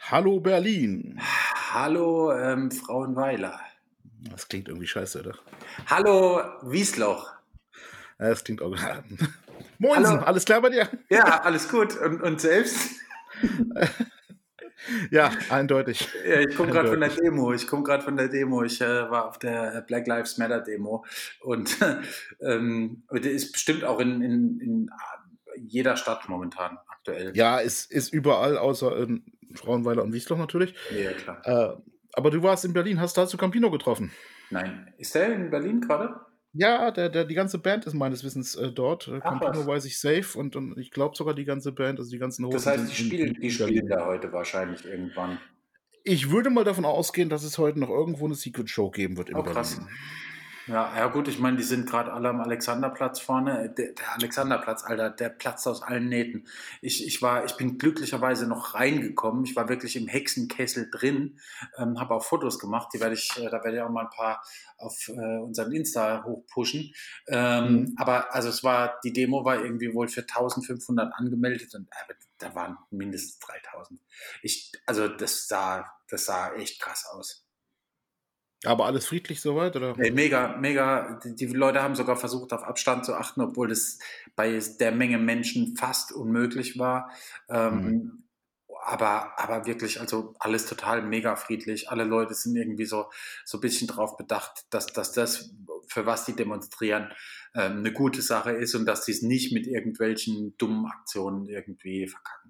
Hallo Berlin. Hallo ähm, Frauenweiler. Das klingt irgendwie scheiße, oder? Hallo Wiesloch. Das klingt auch. Moinsen, Hallo. alles klar bei dir? Ja, alles gut. Und, und selbst? Ja, eindeutig. Ja, ich komme gerade von der Demo. Ich komme gerade von der Demo. Ich äh, war auf der Black Lives Matter Demo und ähm, die ist bestimmt auch in, in, in jeder Stadt momentan aktuell. Ja, es ist überall, außer in Frauenweiler und Wiesloch natürlich. Ja, klar. Äh, aber du warst in Berlin, hast da zu Campino getroffen. Nein. Ist der in Berlin gerade? Ja, der, der, die ganze Band ist meines Wissens äh, dort. Äh, Ach, Campino was. weiß ich safe und, und ich glaube sogar die ganze Band, also die ganzen Das Hosen heißt, die spielen, die Berlin. spielen da heute wahrscheinlich irgendwann. Ich würde mal davon ausgehen, dass es heute noch irgendwo eine Secret Show geben wird in Oh, krass. Ja, ja gut, ich meine, die sind gerade alle am Alexanderplatz vorne. Der, der Alexanderplatz, Alter, der platzt aus allen Nähten. Ich, ich, war, ich bin glücklicherweise noch reingekommen. Ich war wirklich im Hexenkessel drin, ähm, habe auch Fotos gemacht. Die werde ich, äh, da werde ich auch mal ein paar auf äh, unseren Insta hochpushen. Ähm, Mhm. Aber also es war, die Demo war irgendwie wohl für 1500 angemeldet und äh, da waren mindestens 3000. Ich, also das sah, das sah echt krass aus. Aber alles friedlich soweit, oder? Ey, mega, mega. Die, die Leute haben sogar versucht, auf Abstand zu achten, obwohl das bei der Menge Menschen fast unmöglich war. Ähm, aber, aber wirklich, also alles total mega friedlich. Alle Leute sind irgendwie so, so ein bisschen drauf bedacht, dass, dass das, für was die demonstrieren, ähm, eine gute Sache ist und dass die es nicht mit irgendwelchen dummen Aktionen irgendwie verkacken.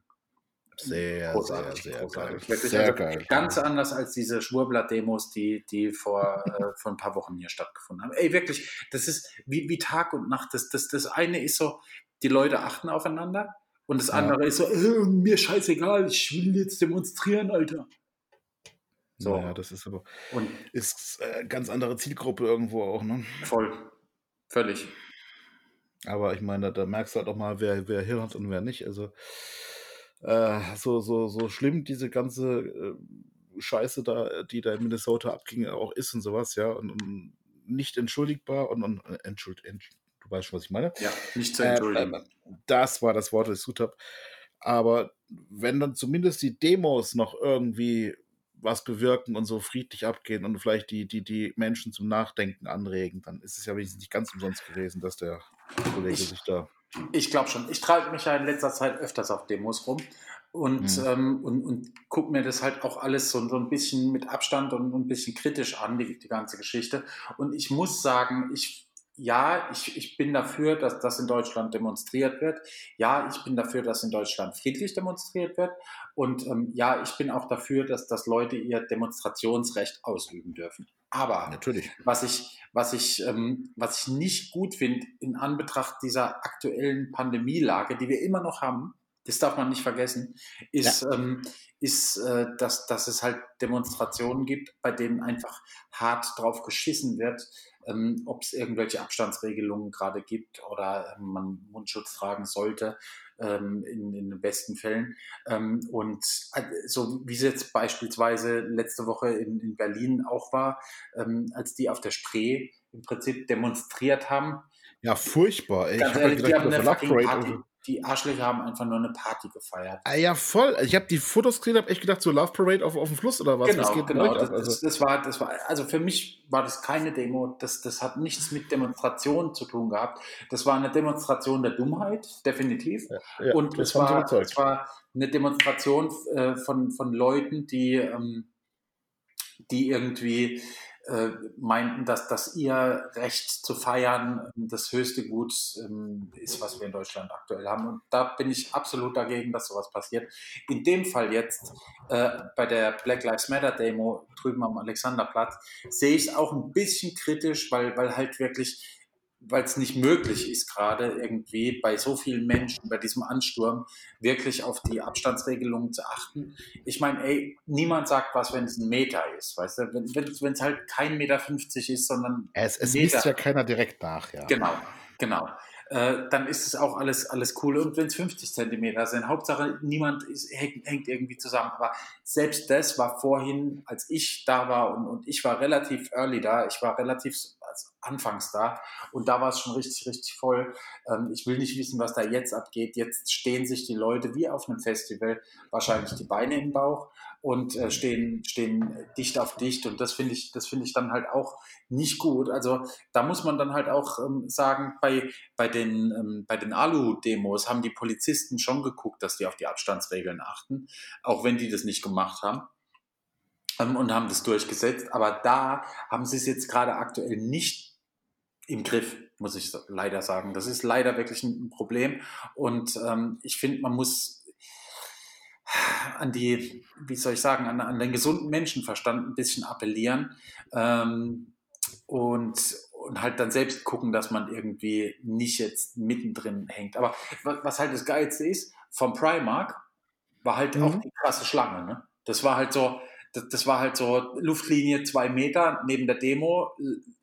Sehr, Großartig, sehr, sehr großartig. geil. Sehr also geil. Ganz anders als diese Schwurbler-Demos, die, die vor, äh, vor ein paar Wochen hier stattgefunden haben. Ey, wirklich, das ist wie, wie Tag und Nacht. Das, das, das eine ist so, die Leute achten aufeinander und das Ja. andere ist so, äh, mir scheißegal, ich will jetzt demonstrieren, Alter. So. Naja, das ist aber Und ist äh, ganz andere Zielgruppe irgendwo auch, ne? voll, völlig. Aber ich meine, da, da merkst du halt auch mal, wer, wer Hirn hat und wer nicht. Also äh, so, so, so schlimm diese ganze äh, Scheiße da, die da in Minnesota abging, auch ist und sowas, ja, und, und nicht entschuldigbar und, und äh, entschuld, entsch- du weißt schon, was ich meine. Ja, nicht zu Äh, entschuldigen. äh, das war das Wort, das ich gesucht habe. Aber wenn dann zumindest die Demos noch irgendwie was bewirken und so friedlich abgehen und vielleicht die, die, die Menschen zum Nachdenken anregen, dann ist es ja wenigstens nicht ganz umsonst gewesen, dass der Kollege Ich- sich da. Ich glaube schon. Ich treibe mich ja in letzter Zeit öfters auf Demos rum und, Mhm. ähm, und, und gucke mir das halt auch alles so, so ein bisschen mit Abstand und ein bisschen kritisch an, die, die ganze Geschichte. Und ich muss sagen, ich, ja, ich, ich bin dafür, dass das in Deutschland demonstriert wird. Ja, ich bin dafür, dass in Deutschland friedlich demonstriert wird. Und ähm, ja, ich bin auch dafür, dass, dass Leute ihr Demonstrationsrecht ausüben dürfen. Aber Natürlich. was ich, was ich, ähm, was ich nicht gut finde in Anbetracht dieser aktuellen Pandemielage, die wir immer noch haben, das darf man nicht vergessen, ist, ähm, ist äh, dass, dass es halt Demonstrationen gibt, bei denen einfach hart drauf geschissen wird, ähm, ob es irgendwelche Abstandsregelungen gerade gibt oder ähm, man Mundschutz tragen sollte ähm, in, in den besten Fällen. Ähm, und äh, so wie es jetzt beispielsweise letzte Woche in, in Berlin auch war, ähm, als die auf der Spree im Prinzip demonstriert haben. Ja, furchtbar. Ey. Ich Ganz ja ehrlich, die gedacht, haben das eine fucking. Party. Die Arschlöcher haben einfach nur eine Party gefeiert. Ah, ja, voll. Ich habe die Fotos gesehen, habe echt gedacht, so Love Parade auf, auf dem Fluss oder was? was Genau, geht genau. Das? Also, das, das war, das war, also für mich war das keine Demo. Das, das hat nichts mit Demonstration zu tun gehabt. Das war eine Demonstration der Dummheit, definitiv. ja, und das es war, es war eine Demonstration äh, von, von Leuten, die, ähm, die irgendwie äh, meinten, dass, dass ihr Recht zu feiern ähm, das höchste Gut ähm, ist, was wir in Deutschland aktuell haben. Und da bin ich absolut dagegen, dass sowas passiert. In dem Fall jetzt äh, bei der Black Lives Matter Demo drüben am Alexanderplatz sehe ich es auch ein bisschen kritisch, weil, weil halt wirklich weil es nicht möglich ist, gerade irgendwie bei so vielen Menschen, bei diesem Ansturm, wirklich auf die Abstandsregelungen zu achten. Ich meine, ey, niemand sagt was, wenn es ein Meter ist, weißt du? Wenn es halt kein Meter 50 ist, sondern es es Meter. liest ja keiner direkt nach, ja. Genau, genau. Äh, dann ist es auch alles, alles cool. Und wenn es 50 Zentimeter sind, Hauptsache niemand ist, hängt, hängt irgendwie zusammen. Aber selbst das war vorhin, als ich da war und, und ich war relativ early da, ich war relativ also anfangs da. Und da war es schon richtig, richtig voll. Ähm, ich will nicht wissen, was da jetzt abgeht. Jetzt stehen sich die Leute wie auf einem Festival wahrscheinlich die Beine im Bauch und äh, stehen, stehen dicht auf dicht. Und das finde ich, das finde ich dann halt auch nicht gut. Also da muss man dann halt auch ähm, sagen, bei, bei den, ähm, bei den Alu-Demos haben die Polizisten schon geguckt, dass die auf die Abstandsregeln achten, auch wenn die das nicht gemacht haben ähm, und haben das durchgesetzt. Aber da haben sie es jetzt gerade aktuell nicht im Griff, muss ich leider sagen. Das ist leider wirklich ein Problem. Und ähm, ich finde, man muss an die, wie soll ich sagen, an, an den gesunden Menschenverstand ein bisschen appellieren ähm, und, und halt dann selbst gucken, dass man irgendwie nicht jetzt mittendrin hängt. Aber was halt das Geilste ist, vom Primark war halt mhm. auch die krasse Schlange. Ne? Das war halt so, das, das, war halt so Luftlinie zwei Meter. Neben der Demo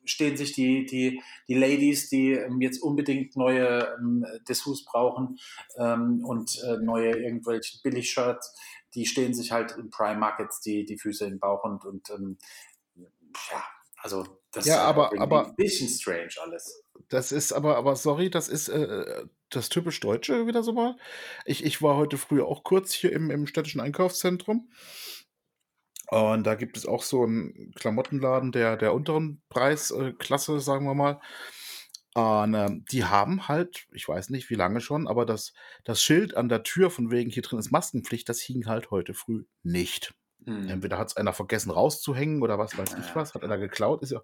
stehen sich die, die, die Ladies, die ähm, jetzt unbedingt neue ähm, Dessous brauchen ähm, und äh, neue irgendwelche Billig-Shirts, die stehen sich halt im Prime Markets die, die Füße im Bauch und, und ähm, ja, also das ja, ist aber, aber, ein bisschen strange alles. Das ist aber, aber sorry, das ist äh, das typisch Deutsche wieder so mal. Ich, ich war heute früh auch kurz hier im, im städtischen Einkaufszentrum und da gibt es auch so einen Klamottenladen der der unteren Preisklasse, sagen wir mal. Und, ähm, die haben halt, ich weiß nicht, wie lange schon, aber das das Schild an der Tür von wegen: „Hier drin ist Maskenpflicht“, das hing halt heute früh nicht. Mhm. Entweder es einer vergessen rauszuhängen oder was weiß ich was, hat einer geklaut, ist ja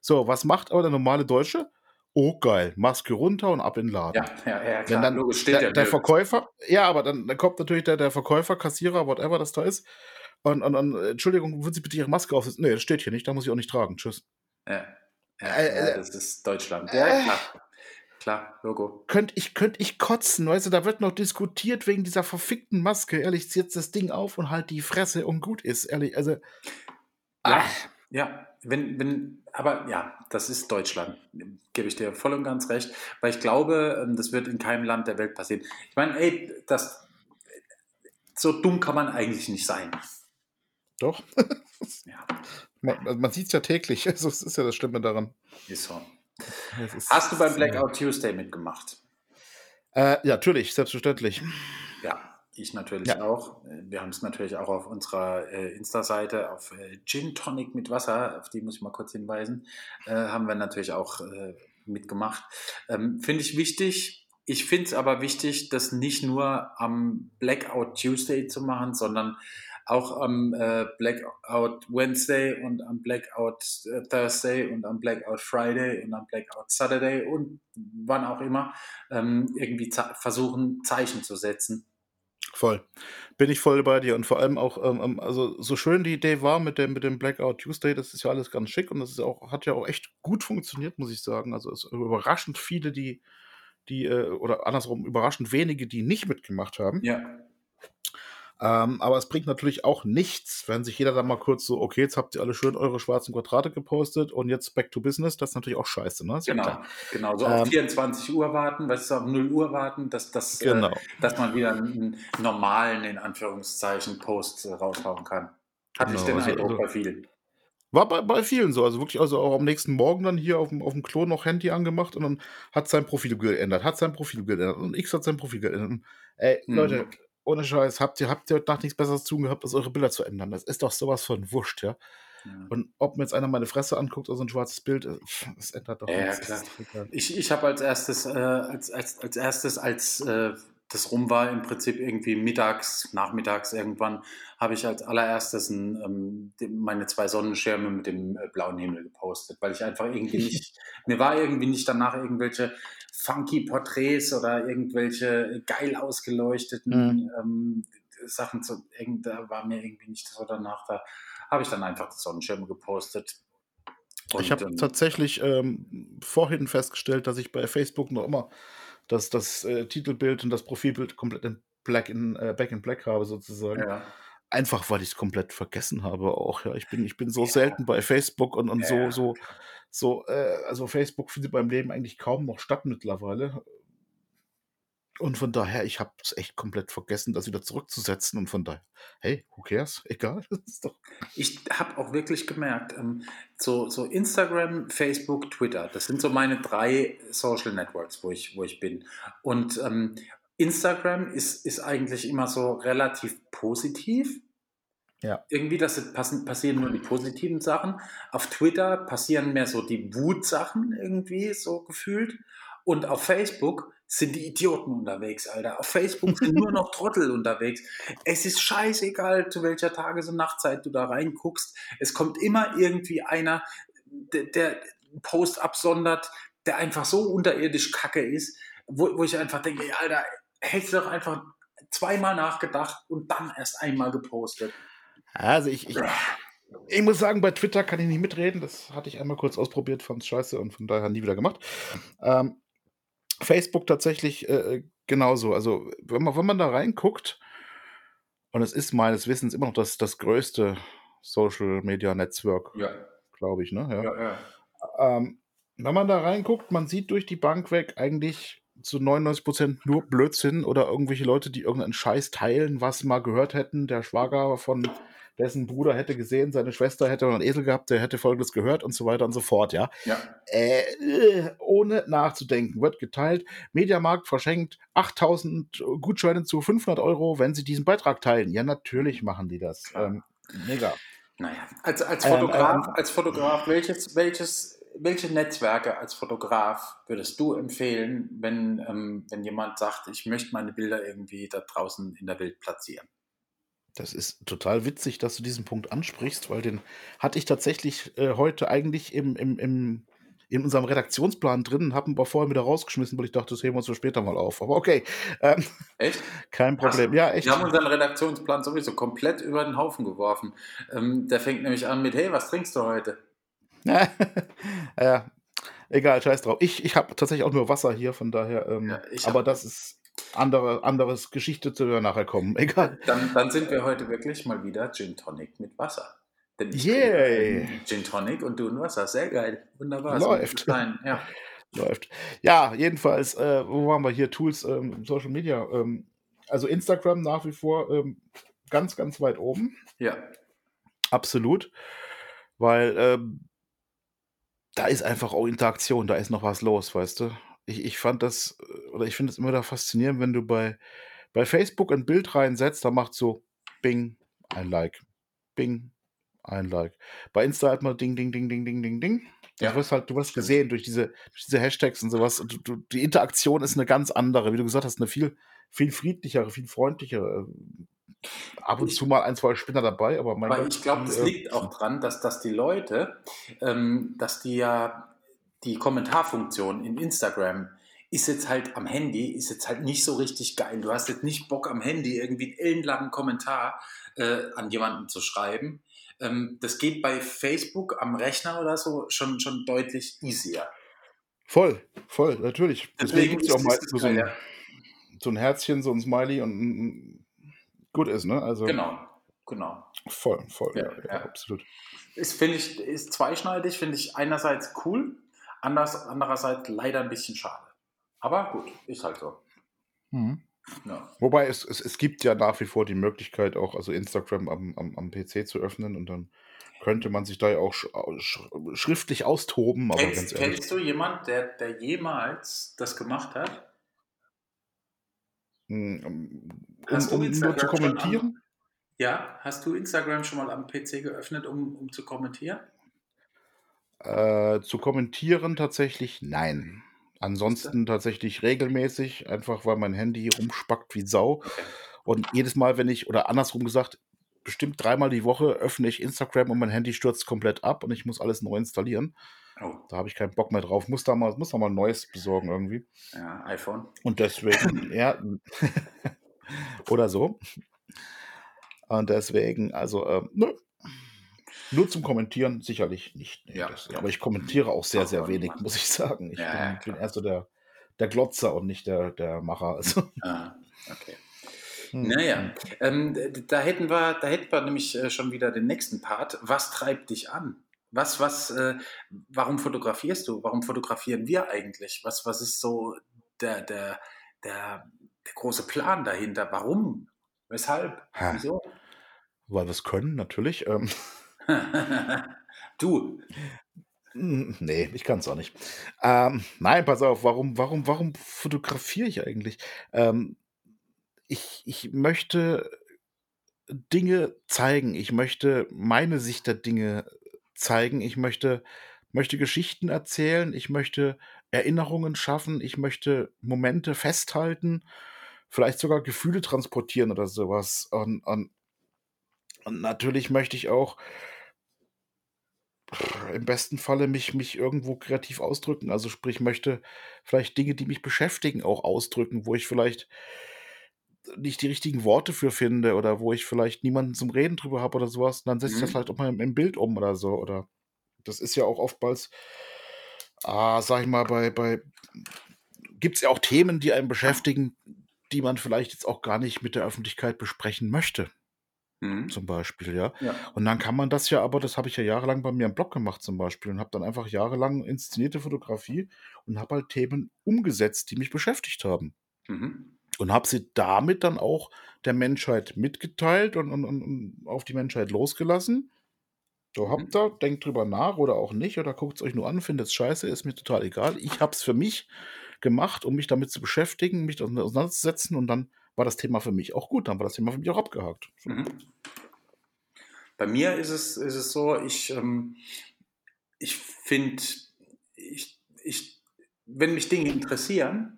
so, was macht aber der normale Deutsche? Oh geil, Maske runter und ab in den Laden. Ja, ja, ja, Wenn dann logisch, steht der der Verkäufer ja, aber dann dann kommt natürlich der der Verkäufer, Kassierer, whatever das da ist und, und, und Entschuldigung, würden Sie bitte Ihre Maske aufsetzen? Nee, das steht hier nicht, da muss ich auch nicht tragen. Tschüss. Ja, ja, äh, ja das ist Deutschland. Ja, äh, klar. Klar, Logo. Könnte ich, könnt ich kotzen, weißt du, da wird noch diskutiert wegen dieser verfickten Maske. Ehrlich, zieh jetzt das Ding auf und halt die Fresse und gut ist, ehrlich. Also. Ja, ah. ja, wenn, wenn, aber ja, das ist Deutschland, gebe ich dir voll und ganz recht, weil ich glaube, ähm, das wird in keinem Land der Welt passieren. Ich meine, ey, das, so dumm kann man eigentlich nicht sein. Doch. ja. Man, man sieht es ja täglich. Also, das ist ja das Schlimme daran. Ist so. Ist, Hast du beim Blackout Tuesday mitgemacht? Äh, ja, natürlich, selbstverständlich. Ja, ich natürlich ja. auch. Wir haben es natürlich auch auf unserer äh, Insta-Seite, auf äh, Gin Tonic mit Wasser, auf die muss ich mal kurz hinweisen, äh, haben wir natürlich auch äh, mitgemacht. Ähm, Finde ich wichtig. Ich finde es aber wichtig, das nicht nur am Blackout Tuesday zu machen, sondern auch am äh, Blackout Wednesday und am Blackout äh, Thursday und am Blackout Friday und am Blackout Saturday und wann auch immer ähm, irgendwie versuchen, Zeichen zu setzen. Voll. Bin ich voll bei dir. Und vor allem auch, ähm, ähm, also so schön die Idee war mit dem, mit dem Blackout Tuesday, das ist ja alles ganz schick und das ist auch, hat ja auch echt gut funktioniert, muss ich sagen. Also es überraschend viele, die, die, äh, oder andersrum, überraschend wenige, die nicht mitgemacht haben. Ja. Ähm, aber es bringt natürlich auch nichts, wenn sich jeder dann mal kurz so, okay, jetzt habt ihr alle schön eure schwarzen Quadrate gepostet und jetzt back to business, das ist natürlich auch scheiße, ne? Genau, ja genau. So ähm, auf 24 Uhr warten, weißt du, auf 0 Uhr warten, dass, dass, äh, genau. äh, dass man wieder einen normalen, in Anführungszeichen, Post äh, raushauen kann. Hatte genau, ich den also, Eindruck also, bei vielen. War bei, bei vielen so, also wirklich, also auch am nächsten Morgen dann hier auf dem, auf dem Klo noch Handy angemacht und dann hat sein Profil geändert, hat sein Profil geändert und X hat sein Profil geändert. Ey, hm. Leute, ohne Scheiß, habt ihr, habt ihr heute Nacht nichts Besseres zu gehabt, als eure Bilder zu ändern? Das ist doch sowas von wurscht, ja. ja. Und ob mir jetzt einer meine Fresse anguckt oder so ein schwarzes Bild, äh, das ändert doch ja, nichts. Ja, klar. Ich, ich habe als erstes, äh, als, als, als erstes, als äh, das rum war, im Prinzip irgendwie mittags, nachmittags irgendwann, habe ich als allererstes ein, ähm, meine zwei Sonnenschirme mit dem äh, blauen Himmel gepostet, weil ich einfach irgendwie nicht, mir war irgendwie nicht danach irgendwelche funky Porträts oder irgendwelche geil ausgeleuchteten mhm. ähm, Sachen zu, da war mir irgendwie nicht so danach, da habe ich dann einfach die Sonnenschirme gepostet. Und, ich habe ähm, tatsächlich ähm, vorhin festgestellt, dass ich bei Facebook noch immer das, das äh, Titelbild und das Profilbild komplett in Black in, äh, Back in Black habe, sozusagen. Ja. Einfach weil ich es komplett vergessen habe auch. Ja. Ich bin, ich bin so ja. selten bei Facebook und, und ja. so, so, so, äh, also Facebook findet beim Leben eigentlich kaum noch statt mittlerweile. Und von daher, ich habe es echt komplett vergessen, das wieder zurückzusetzen. Und von daher, hey, who cares? Egal. ich habe auch wirklich gemerkt, ähm, so, so Instagram, Facebook, Twitter, das sind so meine drei Social Networks, wo ich, wo ich bin. Und ähm, Instagram ist, ist eigentlich immer so relativ positiv. Ja. Irgendwie, das passen, passieren nur die positiven Sachen. Auf Twitter passieren mehr so die Wut-Sachen irgendwie, so gefühlt. Und auf Facebook sind die Idioten unterwegs, Alter. Auf Facebook sind nur noch Trottel unterwegs. Es ist scheißegal, zu welcher Tages- und Nachtzeit du da reinguckst. Es kommt immer irgendwie einer, der, der Post absondert, der einfach so unterirdisch kacke ist, wo, wo ich einfach denke, Alter, hättest du doch einfach zweimal nachgedacht und dann erst einmal gepostet. Also ich, ich, ich muss sagen, bei Twitter kann ich nicht mitreden. Das hatte ich einmal kurz ausprobiert, fand es scheiße und von daher nie wieder gemacht. Ähm, Facebook tatsächlich äh, genauso. Also, wenn man, wenn man da reinguckt, und es ist meines Wissens immer noch das, das größte Social Media Netzwerk, Ja, glaube ich, ne? Ja. ja, ja. Ähm, wenn man da reinguckt, man sieht durch die Bank weg eigentlich zu 99% nur Blödsinn oder irgendwelche Leute, die irgendeinen Scheiß teilen, was mal gehört hätten. Der Schwager von dessen Bruder hätte gesehen, seine Schwester hätte einen Esel gehabt, der hätte folgendes gehört und so weiter und so fort, ja. ja. Äh, ohne nachzudenken, wird geteilt. Mediamarkt verschenkt 8000 Gutscheine zu 500 Euro, wenn sie diesen Beitrag teilen. Ja, natürlich machen die das. Ähm, mega. Naja, als, als Ähm, Fotograf, ähm, als Fotograf, welches, welches, welche Netzwerke als Fotograf würdest du empfehlen, wenn, ähm, wenn jemand sagt, ich möchte meine Bilder irgendwie da draußen in der Welt platzieren? Das ist total witzig, dass du diesen Punkt ansprichst, weil den hatte ich tatsächlich äh, heute eigentlich im, im, im, in unserem Redaktionsplan drin, habe ihn aber vorher wieder rausgeschmissen, weil ich dachte, das heben wir uns für später mal auf. Aber okay, ähm, Echt? kein Problem. Ja, echt. Wir haben unseren Redaktionsplan sowieso komplett über den Haufen geworfen. Ähm, der fängt nämlich an mit, hey, was trinkst du heute? ja, egal, scheiß drauf. Ich, ich habe tatsächlich auch nur Wasser hier, von daher, ähm, Ja, aber hab- das ist andere, anderes Geschichte, zu wir nachher kommen. Egal. Dann, dann sind wir heute wirklich mal wieder Gin Tonic mit Wasser. Denn ich Yay. Gin Tonic und du ein Wasser. Sehr geil. Wunderbar. Läuft. Sein. Ja. läuft. Ja, jedenfalls, äh, wo waren wir hier? Tools, ähm, Social Media. Ähm, also Instagram nach wie vor ähm, ganz, ganz weit oben. ja. Absolut. Weil ähm, da ist einfach auch Interaktion, da ist noch was los, weißt du. Ich, ich fand das, äh, oder ich finde es immer da faszinierend, wenn du bei, bei Facebook ein Bild reinsetzt, da macht so Bing, ein Like. Bing, ein Like. Bei Insta halt mal Ding, Ding, Ding, Ding, Ding, Ding, Ding. Ja, du wirst halt, du wirst gesehen durch diese, durch diese Hashtags und sowas. Du, du, die Interaktion ist eine ganz andere, wie du gesagt hast, eine viel, viel friedlichere, viel freundlichere. Ab und Ich- zu mal ein, zwei Spinner dabei, aber mein Gott, ich glaube, die, das äh, liegt auch dran, dass, dass die Leute, ähm, dass die ja die Kommentarfunktion in Instagram ist jetzt halt am Handy, ist jetzt halt nicht so richtig geil. Du hast jetzt nicht Bock am Handy irgendwie einen ellenlangen Kommentar äh, an jemanden zu schreiben. Ähm, das geht bei Facebook am Rechner oder so schon, schon deutlich easier. Voll, voll, natürlich. Deswegen gibt es ja auch ist- meistens so ein, so ein Herzchen, so ein Smiley und ein- gut ist, ne? Also. Genau, genau. voll, voll, ja, Ja, ja, absolut. Ist, finde ich, ist zweischneidig, finde ich einerseits cool, anders, andererseits leider ein bisschen schade. Aber gut, ist halt so. Mhm. Ja. Wobei es, es, es gibt ja nach wie vor die Möglichkeit, auch also Instagram am, am, am PC zu öffnen und dann könnte man sich da ja auch sch sch schriftlich austoben, aber Kennst, kennst du jemanden, der, der jemals das gemacht hat? Mm, Um, um nur zu kommentieren? Ja, hast du Instagram schon mal am PC geöffnet, um, um zu kommentieren? Äh, zu kommentieren tatsächlich nein. Ansonsten tatsächlich regelmäßig, einfach weil mein Handy rumspackt wie Sau. Und jedes Mal, wenn ich, oder andersrum gesagt, bestimmt dreimal die Woche öffne ich Instagram und mein Handy stürzt komplett ab und ich muss alles neu installieren. Oh, Da habe ich keinen Bock mehr drauf. Muss da mal, muss da mal ein neues besorgen irgendwie. ja, iPhone. Und deswegen, ja. Oder so. Und deswegen, also, ähm, nö. Nur zum Kommentieren sicherlich nicht. Nee, Ja, das, ja. aber ich kommentiere auch sehr, sehr wenig, muss ich sagen. Ich Ja, bin, bin eher so der, der Glotzer und nicht der, der Macher. Also, Ah, okay. hm, Naja, ähm, da hätten wir, da hätten wir nämlich äh, schon wieder den nächsten Part. Was treibt dich an? Was, was, äh, warum fotografierst du? Warum fotografieren wir eigentlich? Was, was ist so der, der, der, der große Plan dahinter. Warum? Weshalb? Ha. Wieso? Weil wir es können, natürlich. Ähm, du. Nee, ich kann es auch nicht. Ähm, nein, pass auf, warum, warum, warum fotografiere ich eigentlich? Ähm, ich, ich möchte Dinge zeigen. Ich möchte meine Sicht der Dinge zeigen. Ich möchte, möchte Geschichten erzählen. Ich möchte Erinnerungen schaffen. Ich möchte Momente festhalten. Vielleicht sogar Gefühle transportieren oder sowas. Und, und, und natürlich möchte ich auch im besten Falle mich, mich irgendwo kreativ ausdrücken. Also sprich, möchte vielleicht Dinge, die mich beschäftigen, auch ausdrücken, wo ich vielleicht nicht die richtigen Worte für finde oder wo ich vielleicht niemanden zum Reden drüber habe oder sowas, dann setze ich das Mhm. halt auch mal im, im Bild um oder so. Oder das ist ja auch oftmals, ah, sag ich mal, bei, bei gibt es ja auch Themen, die einen beschäftigen, die man vielleicht jetzt auch gar nicht mit der Öffentlichkeit besprechen möchte, Mhm. zum Beispiel, ja. Ja. Und dann kann man das ja aber, das habe ich ja jahrelang bei mir im Blog gemacht zum Beispiel und habe dann einfach jahrelang inszenierte Fotografie und habe halt Themen umgesetzt, die mich beschäftigt haben. Mhm. Und habe sie damit dann auch der Menschheit mitgeteilt und, und, und, auf die Menschheit losgelassen. So, Mhm. habt ihr, denkt drüber nach oder auch nicht, oder guckt es euch nur an, findet es scheiße, ist mir total egal. Ich habe es für mich gemacht, um mich damit zu beschäftigen, mich auseinanderzusetzen und dann war das Thema für mich auch gut, dann war das Thema für mich auch abgehakt. Mhm. Bei mir ist es, ist es so, ich, ähm, ich finde, ich, ich, wenn mich Dinge interessieren,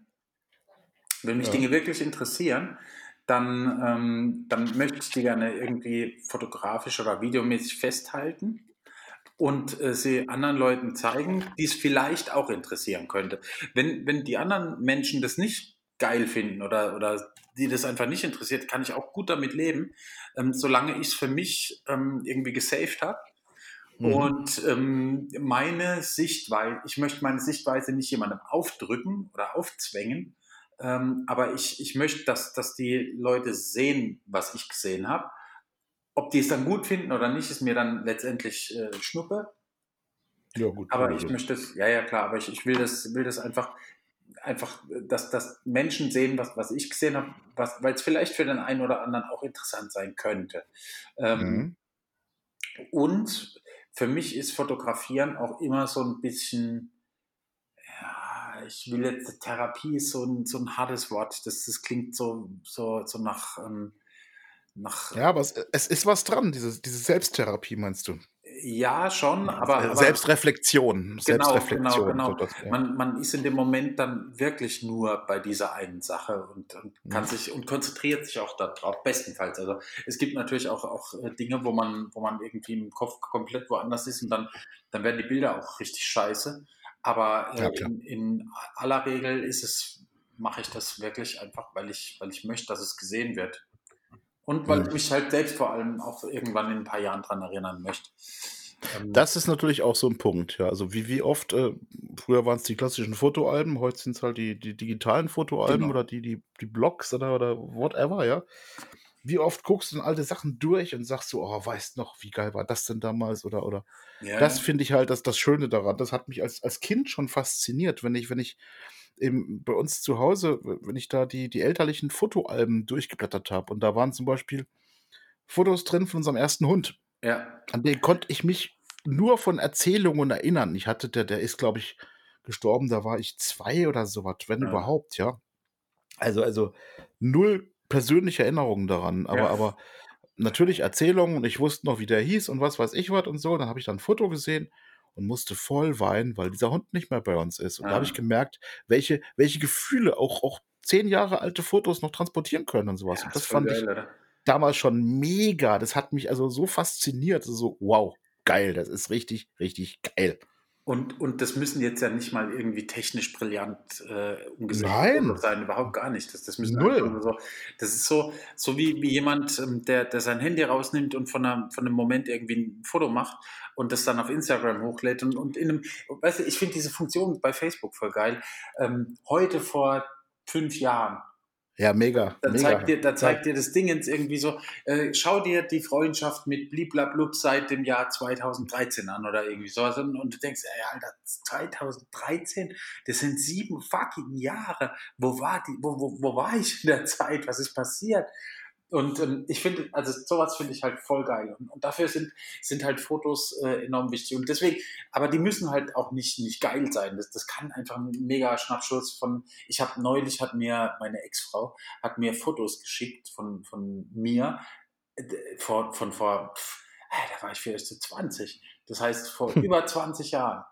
wenn mich Ja. Dinge wirklich interessieren, dann, ähm, dann möchte ich die gerne irgendwie fotografisch oder videomäßig festhalten und äh, sie anderen Leuten zeigen, die es vielleicht auch interessieren könnte. Wenn, wenn die anderen Menschen das nicht geil finden oder, oder die das einfach nicht interessiert, kann ich auch gut damit leben, ähm, solange ich es für mich ähm, irgendwie gesaved habe. Mhm. Und ähm, meine Sichtweise, ich möchte meine Sichtweise nicht jemandem aufdrücken oder aufzwängen, ähm, aber ich, ich möchte, dass, dass die Leute sehen, was ich gesehen habe. Ob die es dann gut finden oder nicht, ist mir dann letztendlich äh, Schnuppe. Ja, gut. Aber ich möchte es, ja, ja, klar, aber ich, ich will das, will das einfach, einfach, dass, dass Menschen sehen, was, was ich gesehen habe, was, weil es vielleicht für den einen oder anderen auch interessant sein könnte. Ähm, Mhm. Und für mich ist Fotografieren auch immer so ein bisschen, ich will jetzt, Therapie ist so ein, so ein hartes Wort. Das, das klingt so, so, so nach, ähm, nach Ja, aber es, es ist was dran, diese, diese Selbsttherapie, meinst du? ja, schon, aber, Selbstreflexion. Genau, Selbstreflexion. genau, genau. Man, man ist in dem Moment dann wirklich nur bei dieser einen Sache und, und kann Mhm. sich und konzentriert sich auch darauf, bestenfalls. Also es gibt natürlich auch, auch äh, Dinge, wo man, wo man irgendwie im Kopf komplett woanders ist und dann, dann werden die Bilder auch richtig scheiße. Aber Ja, äh, in, in aller Regel ist es, mache ich das wirklich einfach, weil ich, weil ich möchte, dass es gesehen wird. Und weil Mhm. ich mich halt selbst vor allem auch irgendwann in ein paar Jahren dran erinnern möchte. Ähm, Das ist natürlich auch so ein Punkt, ja. Also wie, wie oft, äh, früher waren es die klassischen Fotoalben, heute sind es halt die, die digitalen Fotoalben Genau. oder die, die, die Blogs oder, oder whatever, ja. Wie oft guckst du denn alte Sachen durch und sagst so, oh, weißt noch, wie geil war das denn damals? Oder, oder ja, das finde ich halt das, das Schöne daran. Das hat mich als, als Kind schon fasziniert, wenn ich, wenn ich eben bei uns zu Hause, wenn ich da die, die elterlichen Fotoalben durchgeblättert habe und da waren zum Beispiel Fotos drin von unserem ersten Hund. ja. An den konnte ich mich nur von Erzählungen erinnern. Ich hatte, der, der ist, glaube ich, gestorben, da war ich zwei oder sowas, wenn Ja. überhaupt, ja. Also, also null persönliche Erinnerungen daran, aber, Ja. aber natürlich Erzählungen und ich wusste noch, wie der hieß und was weiß ich was und so. Dann habe ich dann ein Foto gesehen und musste voll weinen, weil dieser Hund nicht mehr bei uns ist. Und da habe ich Ah. gemerkt, welche, welche Gefühle auch, auch zehn Jahre alte Fotos noch transportieren können und sowas. Ja, und ist das voll fand ich geil, oder? damals schon mega. Das hat mich also so fasziniert. So, wow, geil, das ist richtig, richtig geil. Und, und das müssen jetzt ja nicht mal irgendwie technisch brillant äh, Nein. Fotos sein, überhaupt gar nicht. Das, das müssen Null. so. Das ist so, so wie, wie jemand, ähm, der, der sein Handy rausnimmt und von, einer, von einem Moment irgendwie ein Foto macht und das dann auf Instagram hochlädt. Und, und in einem, weißt du, ich finde diese Funktion bei Facebook voll geil. Ähm, heute vor fünf Jahren Ja, mega. Da mega. zeigt dir, da zeigt dir das Ding jetzt irgendwie so, äh, schau dir die Freundschaft mit Bliblablub seit dem Jahr 2013 an oder irgendwie so. Und, und du denkst, ey, Alter, 2013, das sind sieben fucking Jahre. Wo war die, wo, wo, wo war ich in der Zeit? Was ist passiert? Und ähm, ich finde, also sowas finde ich halt voll geil. Und, und, dafür sind, sind halt Fotos äh, enorm wichtig. Und deswegen, aber die müssen halt auch nicht, nicht geil sein. Das, das kann einfach ein mega Schnappschuss von. Ich habe neulich hat mir meine Ex-Frau hat mir Fotos geschickt von, von mir äh, vor, von vor, pff, äh, da war ich vielleicht so 20. Das heißt vor hm. über 20 Jahren.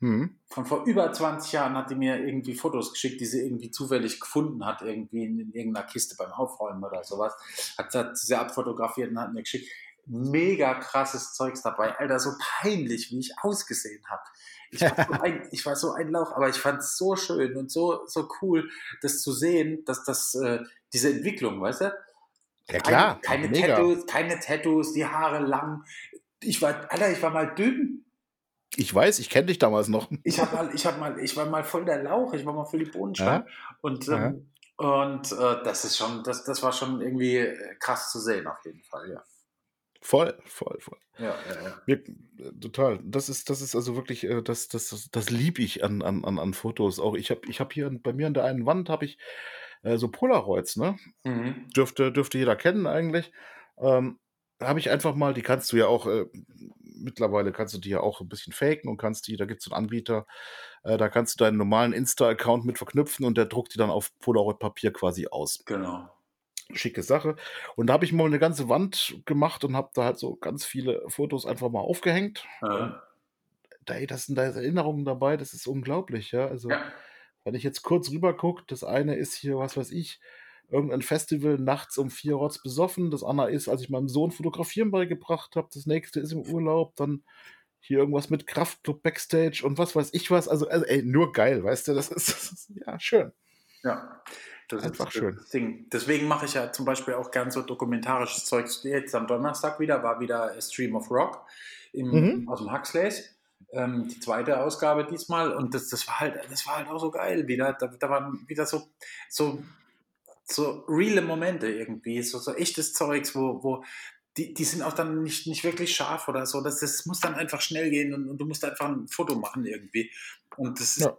Mhm. Von vor über 20 Jahren hat die mir irgendwie Fotos geschickt, die sie irgendwie zufällig gefunden hat, irgendwie in, in irgendeiner Kiste beim Aufräumen oder sowas. Hat, hat sie abfotografiert und hat mir geschickt. Mega krasses Zeugs dabei. Alter, so peinlich, wie ich ausgesehen habe. Ich, war so ein, ich war so ein Lauch, aber ich fand es so schön und so, so cool, das zu sehen, dass das, äh, diese Entwicklung, weißt du? Ja, klar. Keine, keine Tattoos, keine Tattoos, die Haare lang. Ich war, Alter, ich war mal dünn. Ich weiß, ich kenne dich damals noch. Ich habe mal, ich habe mal, ich war mal voll der Lauch, ich war mal voll die Bohnenstange. Ja? Und, ähm, und äh, das ist schon, das, das war schon irgendwie äh, krass zu sehen, auf jeden Fall, ja. Voll, voll, voll. Ja, ja, ja. Äh, total. Das ist, das ist also wirklich, äh, das, das, das, das liebe ich an, an, an Fotos. Auch ich habe ich hab hier bei mir an der einen Wand habe ich äh, so Polaroids, ne? Mhm. Dürfte, dürfte jeder kennen eigentlich. Ähm, habe ich einfach mal, die kannst du ja auch äh, mittlerweile kannst du die ja auch ein bisschen faken und kannst die, da gibt es einen Anbieter, äh, da kannst du deinen normalen Insta-Account mit verknüpfen und der druckt die dann auf Polaroid-Papier quasi aus. Genau. Schicke Sache. Und da habe ich mal eine ganze Wand gemacht und habe da halt so ganz viele Fotos einfach mal aufgehängt. Ja. Da, das sind da Erinnerungen dabei, das ist unglaublich, ja. Also, ja. wenn ich jetzt kurz rüber gucke, das eine ist hier, was weiß ich, irgendein Festival nachts um vier Rotz besoffen. Das andere ist, als ich meinem Sohn Fotografieren beigebracht habe. Das nächste ist im Urlaub. Dann hier irgendwas mit Kraftclub Backstage und was weiß ich was. Also, also ey, nur geil, weißt du? Das ist, das ist ja schön. Ja. Das ist einfach schön. Ding. Deswegen mache ich ja zum Beispiel auch gern so dokumentarisches Zeug. Jetzt am Donnerstag wieder war wieder Stream of Rock im, mhm. aus dem Huxleys. Ähm, die zweite Ausgabe diesmal und das, das war halt das war halt auch so geil wieder da, da waren wieder so so so reale Momente irgendwie, so, so echtes Zeugs, wo, wo die, die sind auch dann nicht, nicht wirklich scharf oder so. Das, das muss dann einfach schnell gehen und, und du musst einfach ein Foto machen irgendwie. Und das ist, ja.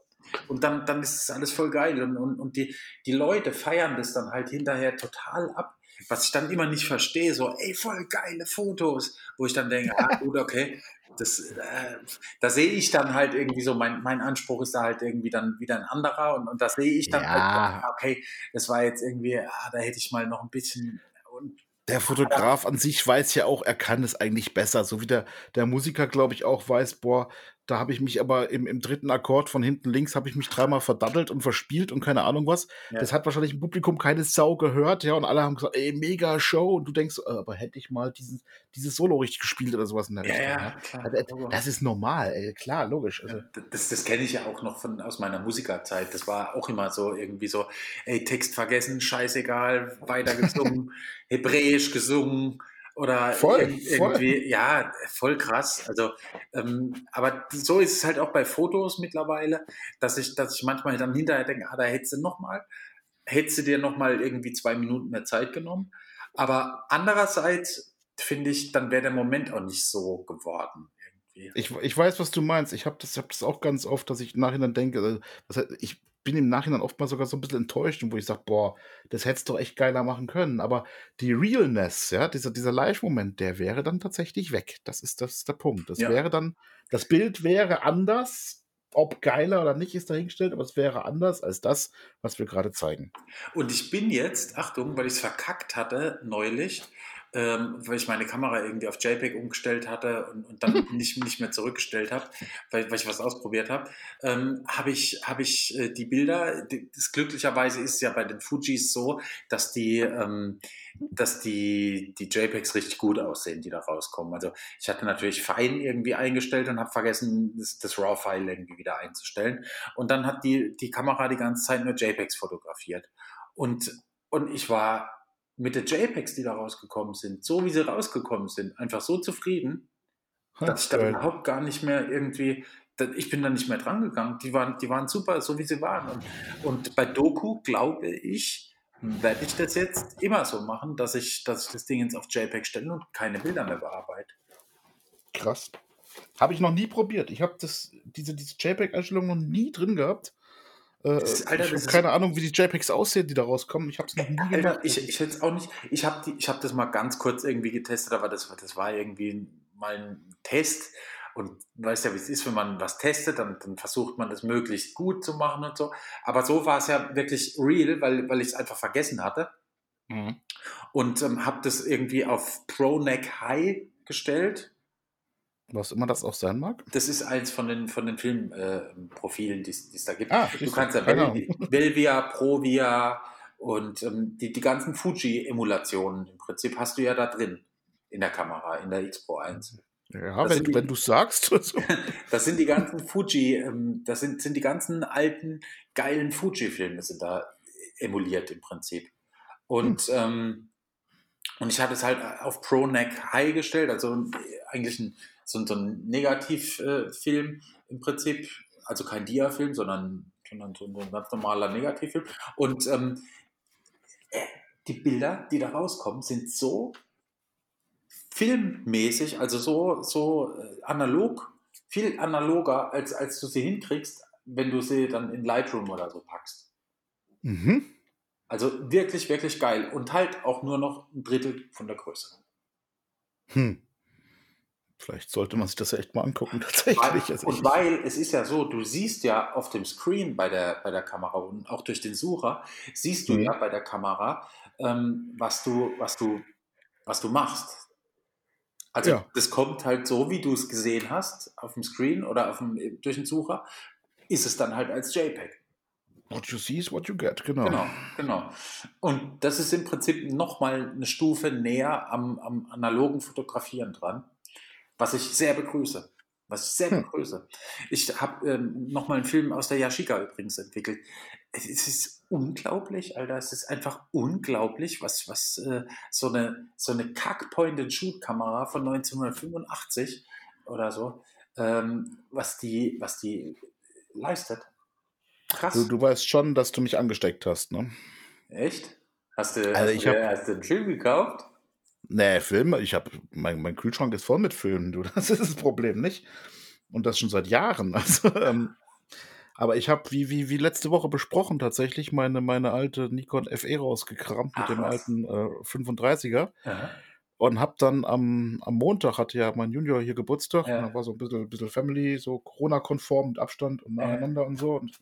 Und dann, dann ist es alles voll geil. Und, und, und die, die Leute feiern das dann halt hinterher total ab. Was ich dann immer nicht verstehe, so, ey, voll geile Fotos, wo ich dann denke, ah, gut, okay, das, äh, da sehe ich dann halt irgendwie so, mein, mein Anspruch ist da halt irgendwie dann wieder ein anderer und, und da sehe ich dann halt, ja. halt, okay, das war jetzt irgendwie, ah, da hätte ich mal noch ein bisschen und der Fotograf an sich weiß ja auch, er kann es eigentlich besser. So wie der, der Musiker, glaube ich, auch weiß, boah, da habe ich mich aber im, im dritten Akkord von hinten links habe ich mich dreimal verdaddelt und verspielt und keine Ahnung was. Ja. Das hat wahrscheinlich im Publikum keine Sau gehört, ja, und alle haben gesagt, ey, mega Show. Und du denkst, äh, aber hätte ich mal diesen, dieses Solo richtig gespielt oder sowas in der ja, Richtung. Ja, klar. Das, das ist normal, ey, klar, logisch. Also. Das das kenne ich ja auch noch von, aus meiner Musikerzeit. Das war auch immer so, irgendwie so, ey, Text vergessen, scheißegal, weiter gesungen, Hebräisch gesungen oder voll, irgendwie, voll. ja, voll krass. Also, ähm, aber so ist es halt auch bei Fotos mittlerweile, dass ich, dass ich manchmal dann hinterher denke, ah, da hättest du noch mal, hättest du dir noch mal irgendwie zwei Minuten mehr Zeit genommen. Aber andererseits finde ich, dann wäre der Moment auch nicht so geworden. Ich, ich weiß, was du meinst. Ich habe das, hab das auch ganz oft, dass ich nachher dann denke, also, ich bin im Nachhinein oftmals sogar so ein bisschen enttäuscht, wo ich sage, boah, das hättest du doch echt geiler machen können. Aber die Realness, ja, dieser, dieser Live-Moment, der wäre dann tatsächlich weg. Das ist, das ist der Punkt. Das ja. wäre dann, das Bild wäre anders, ob geiler oder nicht, ist dahingestellt, aber es wäre anders als das, was wir gerade zeigen. Und ich bin jetzt, Achtung, weil ich es verkackt hatte neulich, ähm, weil ich meine Kamera irgendwie auf JPEG umgestellt hatte und, und dann nicht, nicht mehr zurückgestellt habe, weil, weil ich was ausprobiert habe, ähm, habe ich, hab ich äh, die Bilder, die, das glücklicherweise ist ja bei den Fujis so, dass die, ähm, dass die, die JPEGs richtig gut aussehen, die da rauskommen. Also ich hatte natürlich fein irgendwie eingestellt und habe vergessen, das, das RAW-File irgendwie wieder einzustellen. Und dann hat die, die Kamera die ganze Zeit nur JPEGs fotografiert. Und, und ich war mit den JPEGs, die da rausgekommen sind, so wie sie rausgekommen sind, einfach so zufrieden, dass ich da überhaupt gar nicht mehr irgendwie, ich bin da nicht mehr dran gegangen. Die waren, die waren super, so wie sie waren. Und, und bei Doku, glaube ich, werde ich das jetzt immer so machen, dass ich, dass ich das Ding jetzt auf JPEG stelle und keine Bilder mehr bearbeite. Krass. Habe ich noch nie probiert. Ich habe diese, diese JPEG-Einstellung noch nie drin gehabt. Äh, Alter, ich habe keine Ahnung, wie die JPEGs aussehen, die da rauskommen. Ich habe es noch nie Alter, gemacht. Ich, ich jetzt auch nicht. Ich habe hab das mal ganz kurz irgendwie getestet, aber das, das war irgendwie mal ein Test. Und weißt ja, wie es ist, wenn man was testet, dann, dann, versucht man das möglichst gut zu machen und so. Aber so war es ja wirklich real, weil, weil ich es einfach vergessen hatte. Mhm. Und ähm, habe das irgendwie auf Pro Neck High gestellt. Was immer das auch sein mag? Das ist eins von den, von den Filmprofilen, äh, die es da gibt. Ah, du kannst ja genau. Velvia, Provia und ähm, die, die ganzen Fuji-Emulationen im Prinzip hast du ja da drin in der Kamera, in der X Pro 1. Ja, das wenn, wenn du sagst. So. das sind die ganzen Fuji, ähm, das sind, sind die ganzen alten, geilen Fuji-Filme sind da emuliert im Prinzip. Und, hm. ähm, und ich hatte es halt auf Pro Neck High gestellt, also eigentlich ein, so, so ein Negativfilm im Prinzip, also kein Dia-Film, sondern, sondern so ein ganz normaler Negativfilm. Und ähm, äh, die Bilder, die da rauskommen, sind so filmmäßig, also so, so äh, analog, viel analoger, als, als du sie hinkriegst, wenn du sie dann in Lightroom oder so packst. Mhm. Also wirklich, wirklich geil. Und halt auch nur noch ein Drittel von der Größe. Hm. Vielleicht sollte man sich das ja echt mal angucken, tatsächlich. Weil, also und weil es ist ja so, du siehst ja auf dem Screen bei der, bei der Kamera und auch durch den Sucher, siehst du mhm. ja bei der Kamera, ähm, was, du, was, du, was du machst. Also ja. das kommt halt so, wie du es gesehen hast auf dem Screen oder auf dem, durch den Sucher, ist es dann halt als JPEG. What you see is what you get, genau. Genau, genau. Und das ist im Prinzip nochmal eine Stufe näher am, am analogen Fotografieren dran, was ich sehr begrüße. Was ich sehr hm. begrüße. Ich habe ähm, nochmal einen Film aus der Yashica übrigens entwickelt. Es ist unglaublich, Alter. Es ist einfach unglaublich, was, was äh, so eine, so eine Kack-Point-and-Shoot-Kamera von 1985 oder so, ähm, was, die, was die leistet. Krass. Du, du weißt schon, dass du mich angesteckt hast, ne? Echt? Hast du, also hast, du, hab, hast du einen Film gekauft? Nee, Filme, ich habe, mein, mein Kühlschrank ist voll mit Filmen, du, das ist das Problem nicht. Und das schon seit Jahren. Also, ähm, aber ich habe, wie, wie, wie letzte Woche besprochen, tatsächlich meine, meine alte Nikon FE rausgekramt Ach, mit dem was? alten äh, 35er. Ja. Und habe dann am, am Montag, hatte ja mein Junior hier Geburtstag, ja. da war so ein bisschen, bisschen Family, so Corona-konform mit Abstand und nacheinander ja. und so. Und,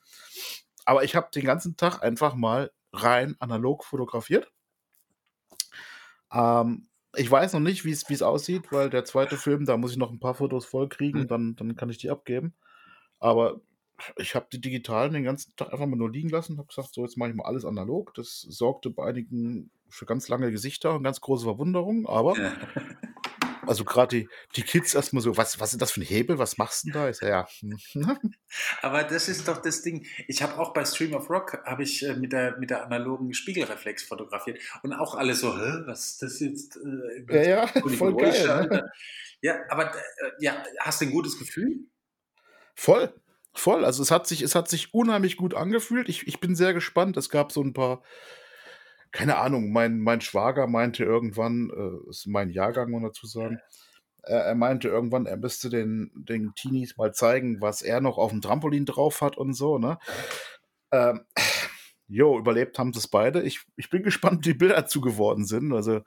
aber ich habe den ganzen Tag einfach mal rein analog fotografiert. Ähm, ich weiß noch nicht, wie es aussieht, weil der zweite Film, da muss ich noch ein paar Fotos voll kriegen, mhm. dann, dann kann ich die abgeben. Aber ich habe die digitalen den ganzen Tag einfach mal nur liegen lassen, habe gesagt, so jetzt mache ich mal alles analog. Das sorgte bei einigen für ganz lange Gesichter und ganz große Verwunderung, aber also gerade die, die Kids erstmal so, was, was ist das für ein Hebel, was machst du denn da? Ist ja, ja. aber das ist doch das Ding. Ich habe auch bei Stream of Rock habe ich äh, mit der mit der analogen Spiegelreflex fotografiert und auch alle so, Hä, was ist das jetzt? Äh, ja, ja, voll geil. Ne? Ja, aber äh, ja, hast du ein gutes Gefühl? Voll. Voll, also es hat sich, es hat sich unheimlich gut angefühlt. Ich, ich bin sehr gespannt. Es gab so ein paar, keine Ahnung, mein, mein Schwager meinte irgendwann, äh, ist mein Jahrgang, muss man dazu sagen, äh, er meinte irgendwann, er müsste den, den Teenies mal zeigen, was er noch auf dem Trampolin drauf hat und so, ne? Ähm, jo, überlebt haben sie es beide. Ich, ich bin gespannt, wie die Bilder dazu geworden sind. Also,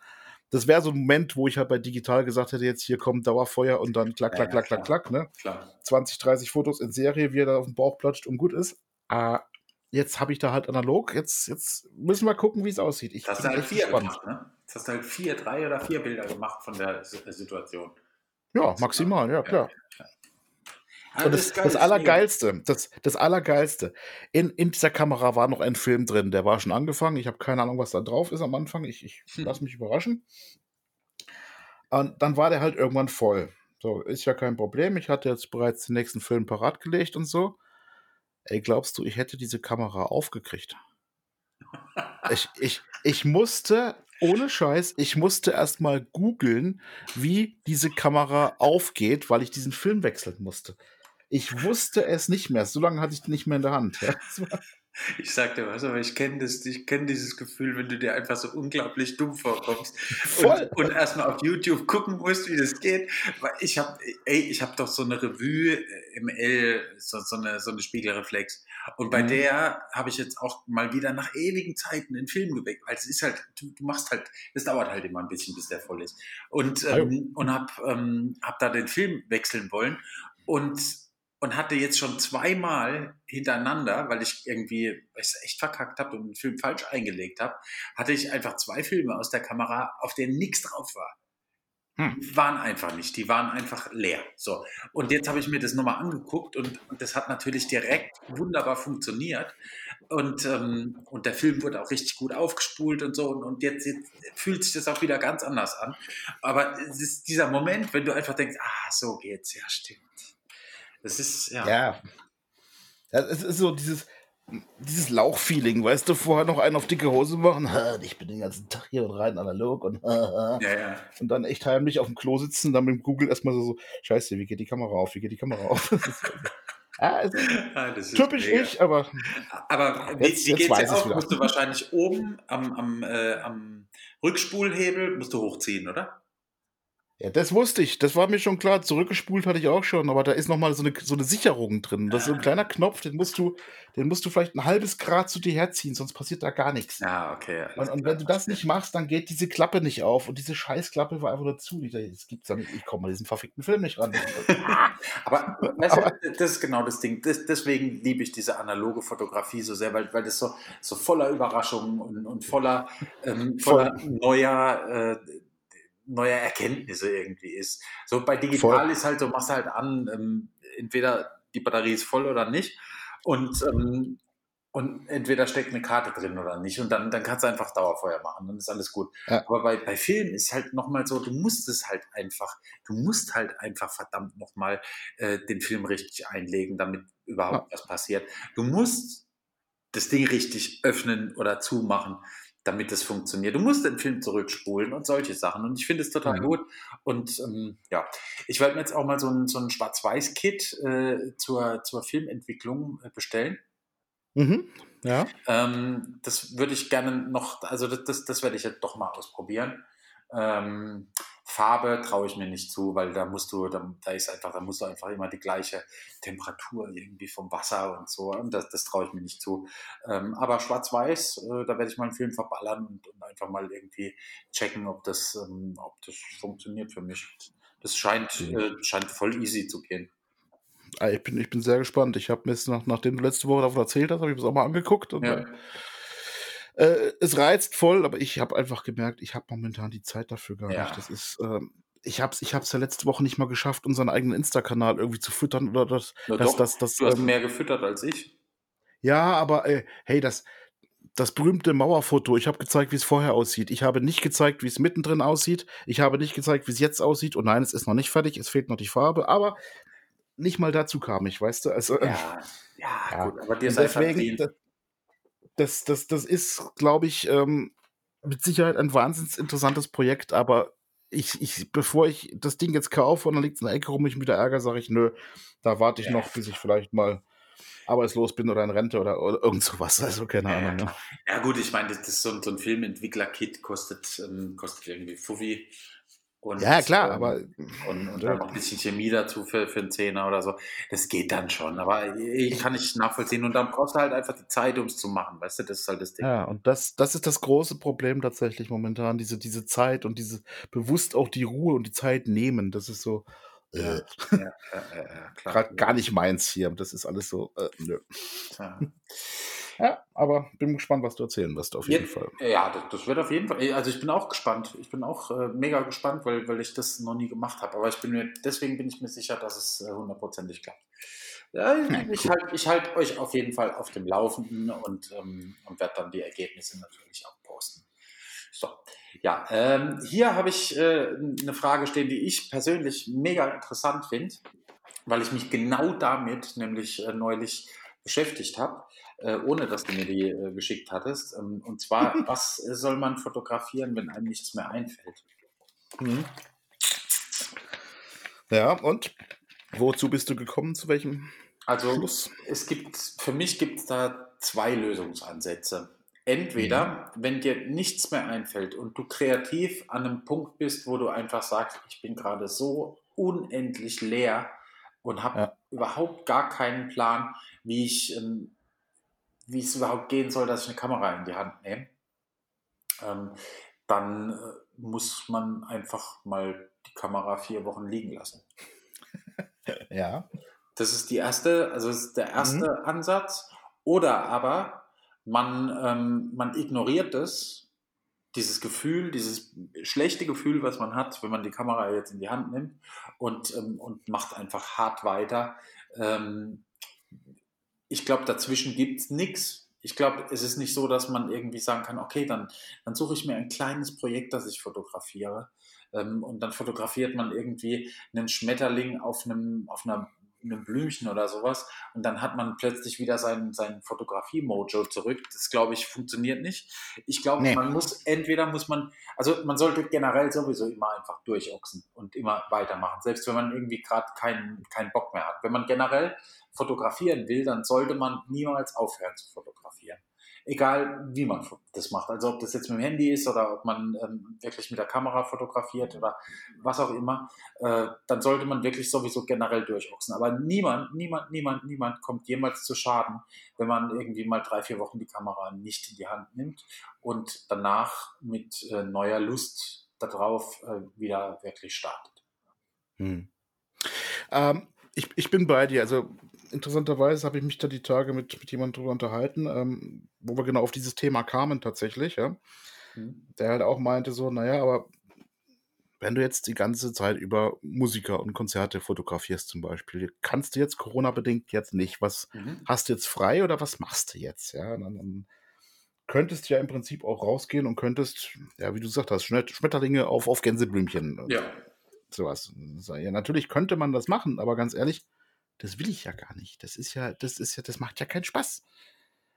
das wäre so ein Moment, wo ich halt bei digital gesagt hätte, jetzt hier kommt Dauerfeuer und dann klack, klack, ja, klack, klack, klack, ne? Klar. 20, 30 Fotos in Serie, wie er da auf dem Bauch platscht und gut ist. Äh, jetzt habe ich da halt analog. Jetzt, jetzt müssen wir gucken, wie es aussieht. Ich hast du halt vier gespannt. gemacht, ne? Jetzt hast du halt vier, drei oder vier Bilder gemacht von der Situation. Ja, maximal, ja, klar. Ja, und das, das, Allergeilste, das, das Allergeilste, in, in dieser Kamera war noch ein Film drin, der war schon angefangen. Ich habe keine Ahnung, was da drauf ist am Anfang. Ich, ich hm. lasse mich überraschen. Und dann war der halt irgendwann voll. So, ist ja kein Problem. Ich hatte jetzt bereits den nächsten Film parat gelegt und so. Ey, glaubst du, ich hätte diese Kamera aufgekriegt? Ich, ich, ich musste, ohne Scheiß, ich musste erstmal googeln, wie diese Kamera aufgeht, weil ich diesen Film wechseln musste. Ich wusste es nicht mehr. So lange hatte ich den nicht mehr in der Hand. Ja. Ich sag dir was, aber ich kenne das, ich kenne dieses Gefühl, wenn du dir einfach so unglaublich dumm vorkommst Voll. und, und erstmal auf YouTube gucken musst, wie das geht. Weil ich habe, ey, ich habe doch so eine Revue im L, so, so, eine, so eine Spiegelreflex. Und bei Mhm. der habe ich jetzt auch mal wieder nach ewigen Zeiten den Film geweckt, weil es ist halt, du, du machst halt, es dauert halt immer ein bisschen, bis der voll ist. Und, ähm, und habe ähm, hab da den Film wechseln wollen und und hatte jetzt schon zweimal hintereinander, weil ich irgendwie weil ich es echt verkackt habe und den Film falsch eingelegt habe, hatte ich einfach zwei Filme aus der Kamera, auf denen nichts drauf war. Hm. Waren einfach nicht, die waren einfach leer. So. Und jetzt habe ich mir das nochmal angeguckt und, und das hat natürlich direkt wunderbar funktioniert. Und, ähm, und der Film wurde auch richtig gut aufgespult und so. Und, und jetzt, jetzt fühlt sich das auch wieder ganz anders an. Aber es ist dieser Moment, wenn du einfach denkst, ah, so geht's, ja, stimmt. Das ist, ja. Ja. Es ist so dieses, dieses Lauchfeeling, weißt du, vorher noch einen auf dicke Hose machen, "Ha, ich bin den ganzen Tag hier und rein analog und Ja, ja. und dann echt heimlich auf dem Klo sitzen, dann mit dem Google erstmal so, so scheiße, wie geht die Kamera auf, wie geht die Kamera auf? Ja, es ist Ah, typisch mega. ich, aber Aber wie, Jetzt- wie geht's jetzt auch? Musst du wahrscheinlich oben am, am, äh, am Rückspulhebel musst du hochziehen, oder? Ja, das wusste ich, das war mir schon klar, zurückgespult hatte ich auch schon, aber da ist nochmal so eine, so eine Sicherung drin, das ist so ein kleiner Knopf, den musst du, den musst du vielleicht ein halbes Grad zu dir herziehen, sonst passiert da gar nichts. Ja, okay. alles Und, und klar. wenn du das nicht machst, dann geht diese Klappe nicht auf. Und diese Scheißklappe war einfach nur zu. Ich dachte, Das gibt's ja nicht. Ich komme an diesen verfickten Film nicht ran. Aber, weißt du, das ist genau das Ding. Das, deswegen liebe ich diese analoge Fotografie so sehr, weil, weil das so, so voller Überraschungen und, und voller, ähm, voller neuer, äh, neuer Erkenntnisse irgendwie ist. So bei digital Voll. ist halt so, machst halt an, ähm, entweder die Batterie ist voll oder nicht. Und, ähm, und entweder steckt eine Karte drin oder nicht. Und dann, dann kannst du einfach Dauerfeuer machen, dann ist alles gut. Ja. Aber bei, bei Filmen ist halt nochmal so, du musst es halt einfach, du musst halt einfach verdammt nochmal äh, den Film richtig einlegen, damit überhaupt was passiert. Du musst das Ding richtig öffnen oder zumachen, damit es funktioniert. Du musst den Film zurückspulen und solche Sachen. Und ich finde es total Ja. gut. Und ähm, ja, ich werde mir jetzt auch mal so ein, so ein Schwarz-Weiß-Kit äh, zur, zur Filmentwicklung äh, bestellen. Mhm. Ja. Ähm, das würde ich gerne noch, also das, das, das werde ich jetzt doch mal ausprobieren. Ähm, Farbe traue ich mir nicht zu, weil da musst du, da, da ist einfach, da musst du einfach immer die gleiche Temperatur irgendwie vom Wasser und so. Und das, das traue ich mir nicht zu. Ähm, aber Schwarz-Weiß, äh, da werde ich mal einen Film verballern und, und einfach mal irgendwie checken, ob das, ähm, ob das funktioniert für mich. Das scheint, Mhm. äh, scheint voll easy zu gehen. Ah, Ich bin, ich bin sehr gespannt. Ich habe mir jetzt, nach, nachdem du letzte Woche davon erzählt hast, habe ich mir das auch mal angeguckt. Und, Ja. Äh, es reizt voll, aber ich habe einfach gemerkt, ich habe momentan die Zeit dafür gar Ja. nicht. Das ist, ähm, ich habe es ich hab's ja letzte Woche nicht mal geschafft, unseren eigenen Insta-Kanal irgendwie zu füttern oder das, Na das, doch, das, das, du hast ähm, mehr gefüttert als ich. Ja, aber äh, hey, das, das berühmte Mauerfoto, ich habe gezeigt, wie es vorher aussieht. Ich habe nicht gezeigt, wie es mittendrin aussieht. Ich habe nicht gezeigt, wie es jetzt aussieht. Und nein, es ist noch nicht fertig, es fehlt noch die Farbe, aber nicht mal dazu kam ich, weißt du? Also, Ja, ja, Ja. gut, aber dir sei deswegen, verdient. Das, das, das, das ist, glaube ich, ähm, mit Sicherheit ein wahnsinnig interessantes Projekt, aber ich, ich, bevor ich das Ding jetzt kaufe und dann liegt es in der Ecke rum, ich mich wieder ärgere, sage ich, nö, da warte ich noch, bis ich vielleicht mal arbeitslos bin oder in Rente oder, oder irgend sowas. Also keine Ja, ja, Ahnung. ne? Ja gut, ich meine, das ist so, ein- so ein Filmentwickler-Kit kostet, ähm, kostet irgendwie Fuffi. Und, Ja, klar, ähm, aber Und, und dann noch ein bisschen Chemie dazu für, für einen Zehner oder so. Das geht dann schon. Aber ich kann nicht nachvollziehen. Und dann brauchst du halt einfach die Zeit, um es zu machen. Weißt du, das ist halt das Ding. Ja, und das, das ist das große Problem tatsächlich momentan, diese, diese Zeit und diese bewusst auch die Ruhe und die Zeit nehmen. Das ist so äh, Ja, ja, ja, ja, gerade gar nicht meins hier. Das ist alles so, äh, nö. Ja. Ja, aber bin gespannt, was du erzählen wirst, auf jeden Jetzt- Fall. Ja, das, das wird auf jeden Fall. Also ich bin auch gespannt. Ich bin auch äh, mega gespannt, weil, weil ich das noch nie gemacht habe. Aber ich bin mir, deswegen bin ich mir sicher, dass es äh, hundertprozentig klappt. Ja, ich cool. halte ich halt euch auf jeden Fall auf dem Laufenden und, ähm, und werde dann die Ergebnisse natürlich auch ja, ähm, hier habe ich äh, eine Frage stehen, die ich persönlich mega interessant finde, weil ich mich genau damit nämlich äh, neulich beschäftigt habe, äh, ohne dass du mir die äh, geschickt hattest. Ähm, und zwar, was soll man fotografieren, wenn einem nichts mehr einfällt? Mhm. Ja, und wozu bist du gekommen? Zu welchem Also Schluss? es gibt, für mich gibt es da zwei Lösungsansätze. Entweder, mhm. wenn dir nichts mehr einfällt und du kreativ an einem Punkt bist, wo du einfach sagst, ich bin gerade so unendlich leer und habe ja. überhaupt gar keinen Plan, wie ich, ähm, wie es überhaupt gehen soll, dass ich eine Kamera in die Hand nehme, ähm, dann äh, muss man einfach mal die Kamera vier Wochen liegen lassen. ja. Das ist die erste, also ist der erste mhm. Ansatz. Oder aber man, ähm, man ignoriert es, dieses Gefühl, dieses schlechte Gefühl, was man hat, wenn man die Kamera jetzt in die Hand nimmt und, ähm, und macht einfach hart weiter. Ähm, ich glaube, dazwischen gibt es nichts. Ich glaube, es ist nicht so, dass man irgendwie sagen kann, okay, dann, dann suche ich mir ein kleines Projekt, das ich fotografiere. Ähm, und dann fotografiert man irgendwie einen Schmetterling auf, einem, auf einer einem Blümchen oder sowas und dann hat man plötzlich wieder sein, sein Fotografie-Mojo zurück. Das glaube ich funktioniert nicht. Ich glaube, nee. man muss, entweder muss man, also man sollte generell sowieso immer einfach durchochsen und immer weitermachen, selbst wenn man irgendwie gerade keinen, keinen Bock mehr hat. Wenn man generell fotografieren will, dann sollte man niemals aufhören zu fotografieren egal wie man das macht. Also ob das jetzt mit dem Handy ist oder ob man ähm, wirklich mit der Kamera fotografiert oder was auch immer, äh, dann sollte man wirklich sowieso generell durchochsen. Aber niemand, niemand, niemand, niemand kommt jemals zu Schaden, wenn man irgendwie mal drei, vier Wochen die Kamera nicht in die Hand nimmt und danach mit äh, neuer Lust darauf äh, wieder wirklich startet. Hm. Ähm, ich, ich bin bei dir. Also interessanterweise habe ich mich da die Tage mit, mit jemandem drüber unterhalten, ähm, wo wir genau auf dieses Thema kamen tatsächlich, ja. Mhm. Der halt auch meinte so, naja, aber wenn du jetzt die ganze Zeit über Musiker und Konzerte fotografierst zum Beispiel, kannst du jetzt Corona-bedingt jetzt nicht. Was mhm. hast du jetzt frei oder was machst du jetzt? Ja, dann, dann könntest du ja im Prinzip auch rausgehen und könntest, ja, wie du gesagt hast, Schmetterlinge auf, auf Gänseblümchen. Ja. Sowas. Ja, natürlich könnte man das machen, aber ganz ehrlich, das will ich ja gar nicht. Das ist ja, das ist ja, das macht ja keinen Spaß.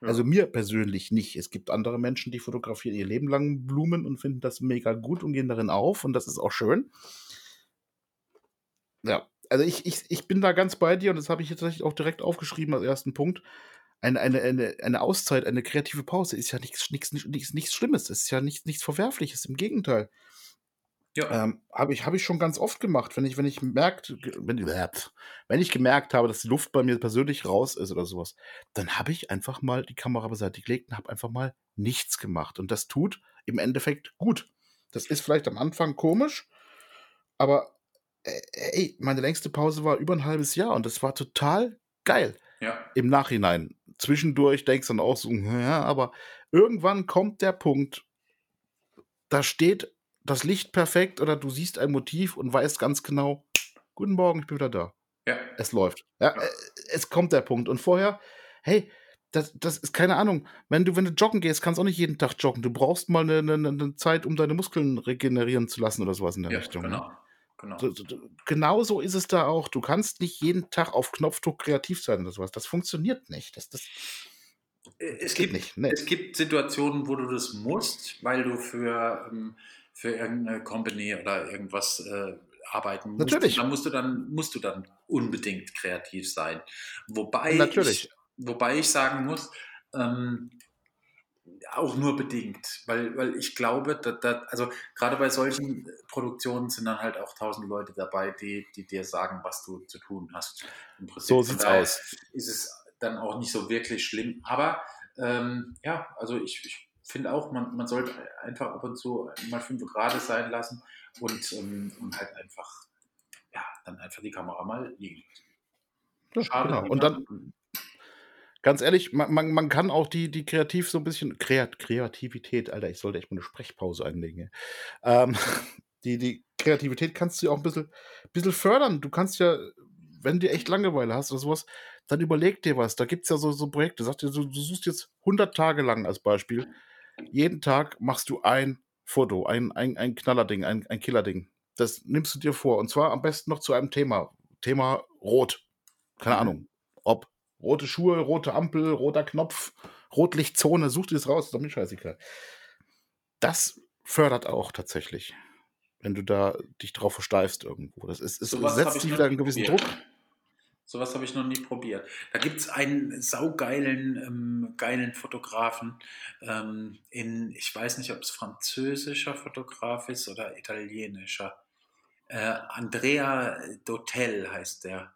Ja. Also mir persönlich nicht. Es gibt andere Menschen, die fotografieren ihr Leben lang Blumen und finden das mega gut und gehen darin auf und das ist auch schön. Ja, also ich, ich, ich bin da ganz bei dir und das habe ich jetzt auch direkt aufgeschrieben als ersten Punkt. Eine, eine, eine, eine Auszeit, eine kreative Pause ist ja nichts, nichts, nichts, nichts Schlimmes, es ist ja nichts, nichts Verwerfliches, im Gegenteil. Ja. Ähm, habe ich, hab ich schon ganz oft gemacht, wenn ich, wenn ich merkt, wenn, wenn ich gemerkt habe, dass die Luft bei mir persönlich raus ist oder sowas, dann habe ich einfach mal die Kamera beiseite gelegt und habe einfach mal nichts gemacht. Und das tut im Endeffekt gut. Das ist vielleicht am Anfang komisch, aber äh, ey, meine längste Pause war über ein halbes Jahr und das war total geil. Ja. Im Nachhinein. Zwischendurch denkst du dann auch so, ja, aber irgendwann kommt der Punkt, da steht das Licht perfekt oder du siehst ein Motiv und weißt ganz genau, guten Morgen, ich bin wieder da. Ja. Es läuft. Ja, ja. Äh, es kommt der Punkt. Und vorher, hey, das, das ist keine Ahnung. Wenn du, wenn du joggen gehst, kannst du auch nicht jeden Tag joggen. Du brauchst mal eine, eine, eine Zeit, um deine Muskeln regenerieren zu lassen oder sowas in der ja, Richtung. Ne? Genau. Genau. So, ist es da auch. Du kannst nicht jeden Tag auf Knopfdruck kreativ sein oder sowas. Das funktioniert nicht. Das, das, äh, es, gibt, nicht. Nee. es gibt Situationen, wo du das musst, weil du für ähm, für irgendeine Company oder irgendwas äh, arbeiten musst. Natürlich. Da musst du dann, musst du dann unbedingt kreativ sein. Wobei, Natürlich. Ich, wobei ich sagen muss, ähm, auch nur bedingt, weil, weil ich glaube, dass, dass, also gerade bei solchen Produktionen sind dann halt auch tausend Leute dabei, die, die dir sagen, was du zu tun hast. So sieht's aus. Ist es dann auch nicht so wirklich schlimm. Aber ähm, ja, also ich, ich finde auch, man, man sollte einfach ab und zu mal fünf Grad sein lassen und, ähm, und halt einfach, ja, dann einfach die Kamera mal liegen Ja, Schade. Genau. Und dann, ganz ehrlich, man, man, man kann auch die, die kreativ so ein bisschen, Kreat, Kreativität, Alter, ich sollte echt mal eine Sprechpause einlegen. Ähm, die, die Kreativität kannst du auch ein bisschen, bisschen fördern. Du kannst ja, wenn du echt Langeweile hast oder sowas, dann überleg dir was. Da gibt es ja so, so Projekte. Sag dir, du, du suchst jetzt 100 Tage lang als Beispiel jeden Tag machst du ein Foto, ein, ein, ein Knallerding, ein, ein Killerding. Das nimmst du dir vor. Und zwar am besten noch zu einem Thema. Thema Rot. Keine mhm. Ahnung. Ob rote Schuhe, rote Ampel, roter Knopf, Rotlichtzone, such dir das raus, ist doch mir scheißegal. Das fördert auch tatsächlich, wenn du da dich drauf versteifst irgendwo. Das ist, ist so setzt dich wieder einen gewissen Druck. Sowas habe ich noch nie probiert. Da gibt es einen saugeilen ähm, geilen Fotografen ähm, in, ich weiß nicht, ob es französischer Fotograf ist oder italienischer. Äh, Andrea Dotel heißt der.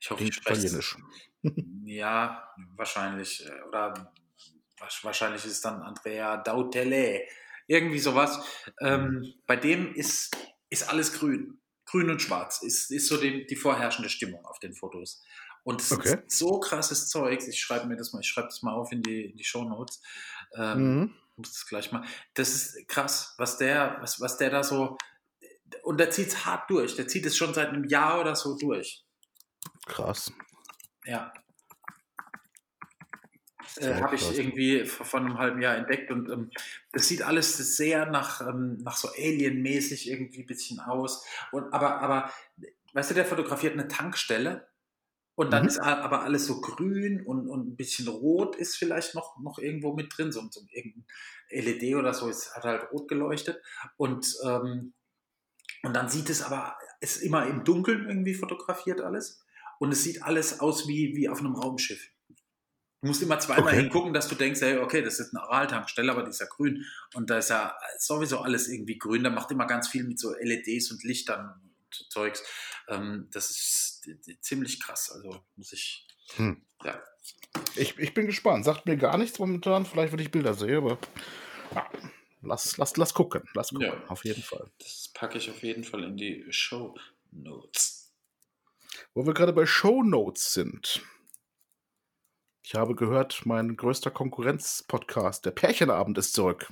Ich hoffe, ich spreche Italienisch. ja, wahrscheinlich. Äh, oder wahrscheinlich ist es dann Andrea Dautele. Irgendwie sowas. Ähm, bei dem ist, ist alles grün grün und schwarz ist, ist so die, die vorherrschende Stimmung auf den Fotos. Und es okay. ist so krasses Zeug. Ich schreibe mir das mal, ich schreibe das mal auf in die, in die Show Notes. Ähm, mhm. Muss das gleich mal. Das ist krass, was der, was, was der da so. Und der zieht es hart durch. Der zieht es schon seit einem Jahr oder so durch. Krass. Ja äh, habe ich irgendwie vor, einem halben Jahr entdeckt und ähm, das sieht alles sehr nach, ähm, nach so Alien-mäßig irgendwie ein bisschen aus. Und, aber, aber, weißt du, der fotografiert eine Tankstelle und dann mhm. ist aber alles so grün und, und ein bisschen rot ist vielleicht noch, noch irgendwo mit drin. So, so irgendein LED oder so, es hat halt rot geleuchtet. Und, ähm, und dann sieht es aber, ist immer im Dunkeln irgendwie fotografiert alles. Und es sieht alles aus wie, wie auf einem Raumschiff. Du musst immer zweimal okay. hingucken, dass du denkst, hey, okay, das ist eine Araltankstelle, aber die ist ja grün. Und da ist ja sowieso alles irgendwie grün. Da macht immer ganz viel mit so LEDs und Lichtern und Zeugs. Ähm, das ist ziemlich krass. Also muss ich. Hm. Ja. Ich, ich bin gespannt. Sagt mir gar nichts momentan. Vielleicht, wenn ich Bilder sehe, aber ja, lass, lass, lass gucken. Lass gucken, ja. auf jeden Fall. Das packe ich auf jeden Fall in die Show Notes. Wo wir gerade bei Show Notes sind. Ich habe gehört, mein größter Konkurrenz-Podcast, der Pärchenabend, ist zurück.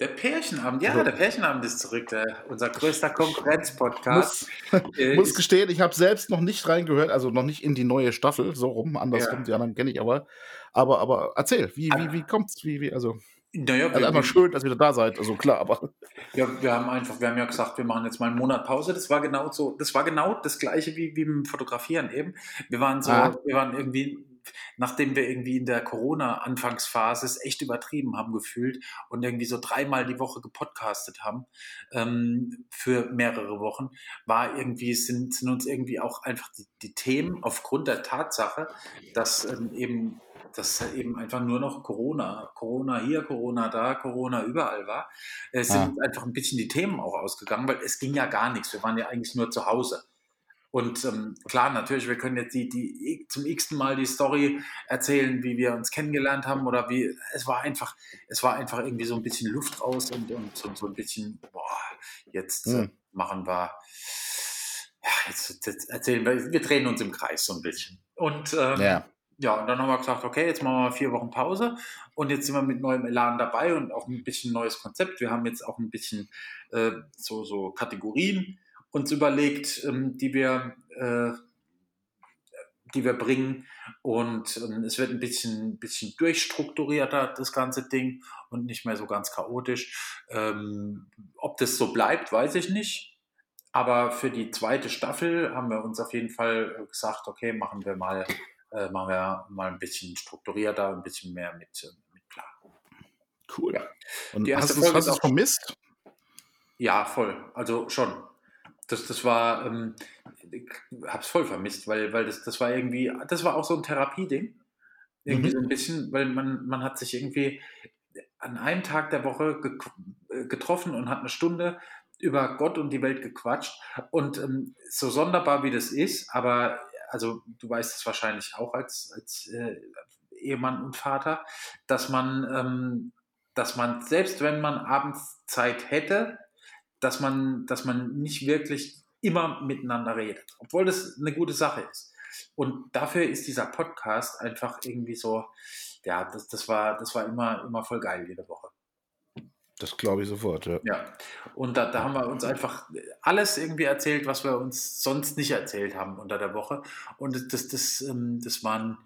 Der Pärchenabend, ja, der Pärchenabend ist zurück, der, unser größter Konkurrenz-Podcast. Muss, muss gestehen, ich habe selbst noch nicht reingehört, also noch nicht in die neue Staffel, so rum, andersrum, ja. die anderen kenne ich aber. Aber, aber erzähl, wie, wie, wie kommt's? Wie, wie, also. Naja, also einfach schön, dass ihr da seid, also klar, aber. Ja, wir haben einfach, wir haben ja gesagt, wir machen jetzt mal einen Monat Pause. Das war genau so, das war genau das gleiche wie, wie beim Fotografieren eben. Wir waren so, ah. wir waren irgendwie nachdem wir irgendwie in der Corona-Anfangsphase es echt übertrieben haben gefühlt und irgendwie so dreimal die Woche gepodcastet haben ähm, für mehrere Wochen, war irgendwie, sind, sind uns irgendwie auch einfach die, die Themen aufgrund der Tatsache, dass ähm, eben dass eben einfach nur noch Corona, Corona hier, Corona da, Corona überall war, äh, sind ja. einfach ein bisschen die Themen auch ausgegangen, weil es ging ja gar nichts. Wir waren ja eigentlich nur zu Hause. Und ähm, klar, natürlich, wir können jetzt die, die zum x-ten Mal die Story erzählen, wie wir uns kennengelernt haben oder wie, es war einfach, es war einfach irgendwie so ein bisschen Luft raus und, und so, so ein bisschen, boah, jetzt äh, machen wir, ja, jetzt, jetzt, erzählen wir, wir drehen uns im Kreis so ein bisschen. Und ähm, ja. ja, und dann haben wir gesagt, okay, jetzt machen wir vier Wochen Pause und jetzt sind wir mit neuem Elan dabei und auch ein bisschen neues Konzept. Wir haben jetzt auch ein bisschen äh, so, so Kategorien uns überlegt, ähm, die wir äh, die wir bringen. Und ähm, es wird ein bisschen, bisschen durchstrukturierter, das ganze Ding, und nicht mehr so ganz chaotisch. Ähm, ob das so bleibt, weiß ich nicht. Aber für die zweite Staffel haben wir uns auf jeden Fall gesagt, okay, machen wir mal, äh, machen wir mal ein bisschen strukturierter, ein bisschen mehr mit, äh, mit Plan. Cool. Ja. Und die hast du es vermisst? Ja, voll. Also schon das, das war, ähm, ich hab's voll vermisst, weil, weil das, das war irgendwie, das war auch so ein Therapieding. Irgendwie mhm. so ein bisschen, weil man, man hat sich irgendwie an einem Tag der Woche ge äh, getroffen und hat eine Stunde über Gott und die Welt gequatscht. Und ähm, so sonderbar wie das ist, aber also du weißt es wahrscheinlich auch als, als äh, Ehemann und Vater, dass man, ähm, dass man, selbst wenn man abends Zeit hätte, dass man, dass man nicht wirklich immer miteinander redet, obwohl das eine gute Sache ist. Und dafür ist dieser Podcast einfach irgendwie so, ja, das, das, war, das war immer, immer voll geil jede Woche. Das glaube ich sofort, ja. Ja, und da, da haben wir uns einfach alles irgendwie erzählt, was wir uns sonst nicht erzählt haben unter der Woche. Und das, das, das, ähm, waren,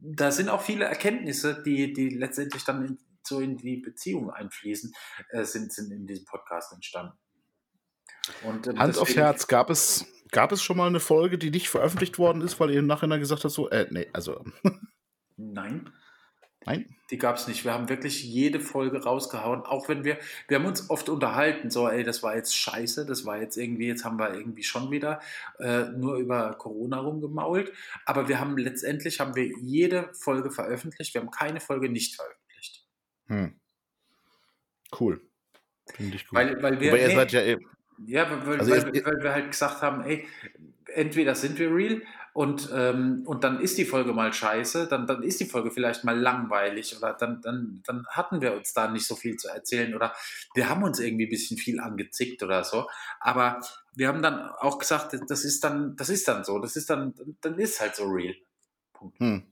da sind auch viele Erkenntnisse, die, die letztendlich dann so in die Beziehung einfließen, äh, sind, sind in diesem Podcast entstanden. Und, ähm, Hand auf Herz, gab es, gab es schon mal eine Folge, die nicht veröffentlicht worden ist, weil ihr im Nachhinein gesagt habt, so, äh, nee, also. Nein. Nein. Die gab es nicht. Wir haben wirklich jede Folge rausgehauen, auch wenn wir, wir haben uns oft unterhalten, so, ey, das war jetzt scheiße, das war jetzt irgendwie, jetzt haben wir irgendwie schon wieder äh, nur über Corona rumgemault. Aber wir haben letztendlich, haben wir jede Folge veröffentlicht, wir haben keine Folge nicht veröffentlicht. Hm. Cool. Finde ich gut. Weil, weil wir, Aber ihr nee, seid ja eh. Ja, weil, Also weil, weil wir halt gesagt haben, ey, entweder sind wir real und, ähm, und dann ist die Folge mal scheiße, dann, dann ist die Folge vielleicht mal langweilig oder dann, dann, dann hatten wir uns da nicht so viel zu erzählen oder wir haben uns irgendwie ein bisschen viel angezickt oder so. Aber wir haben dann auch gesagt, das ist dann, das ist dann so, das ist dann, dann ist halt so real. Hm.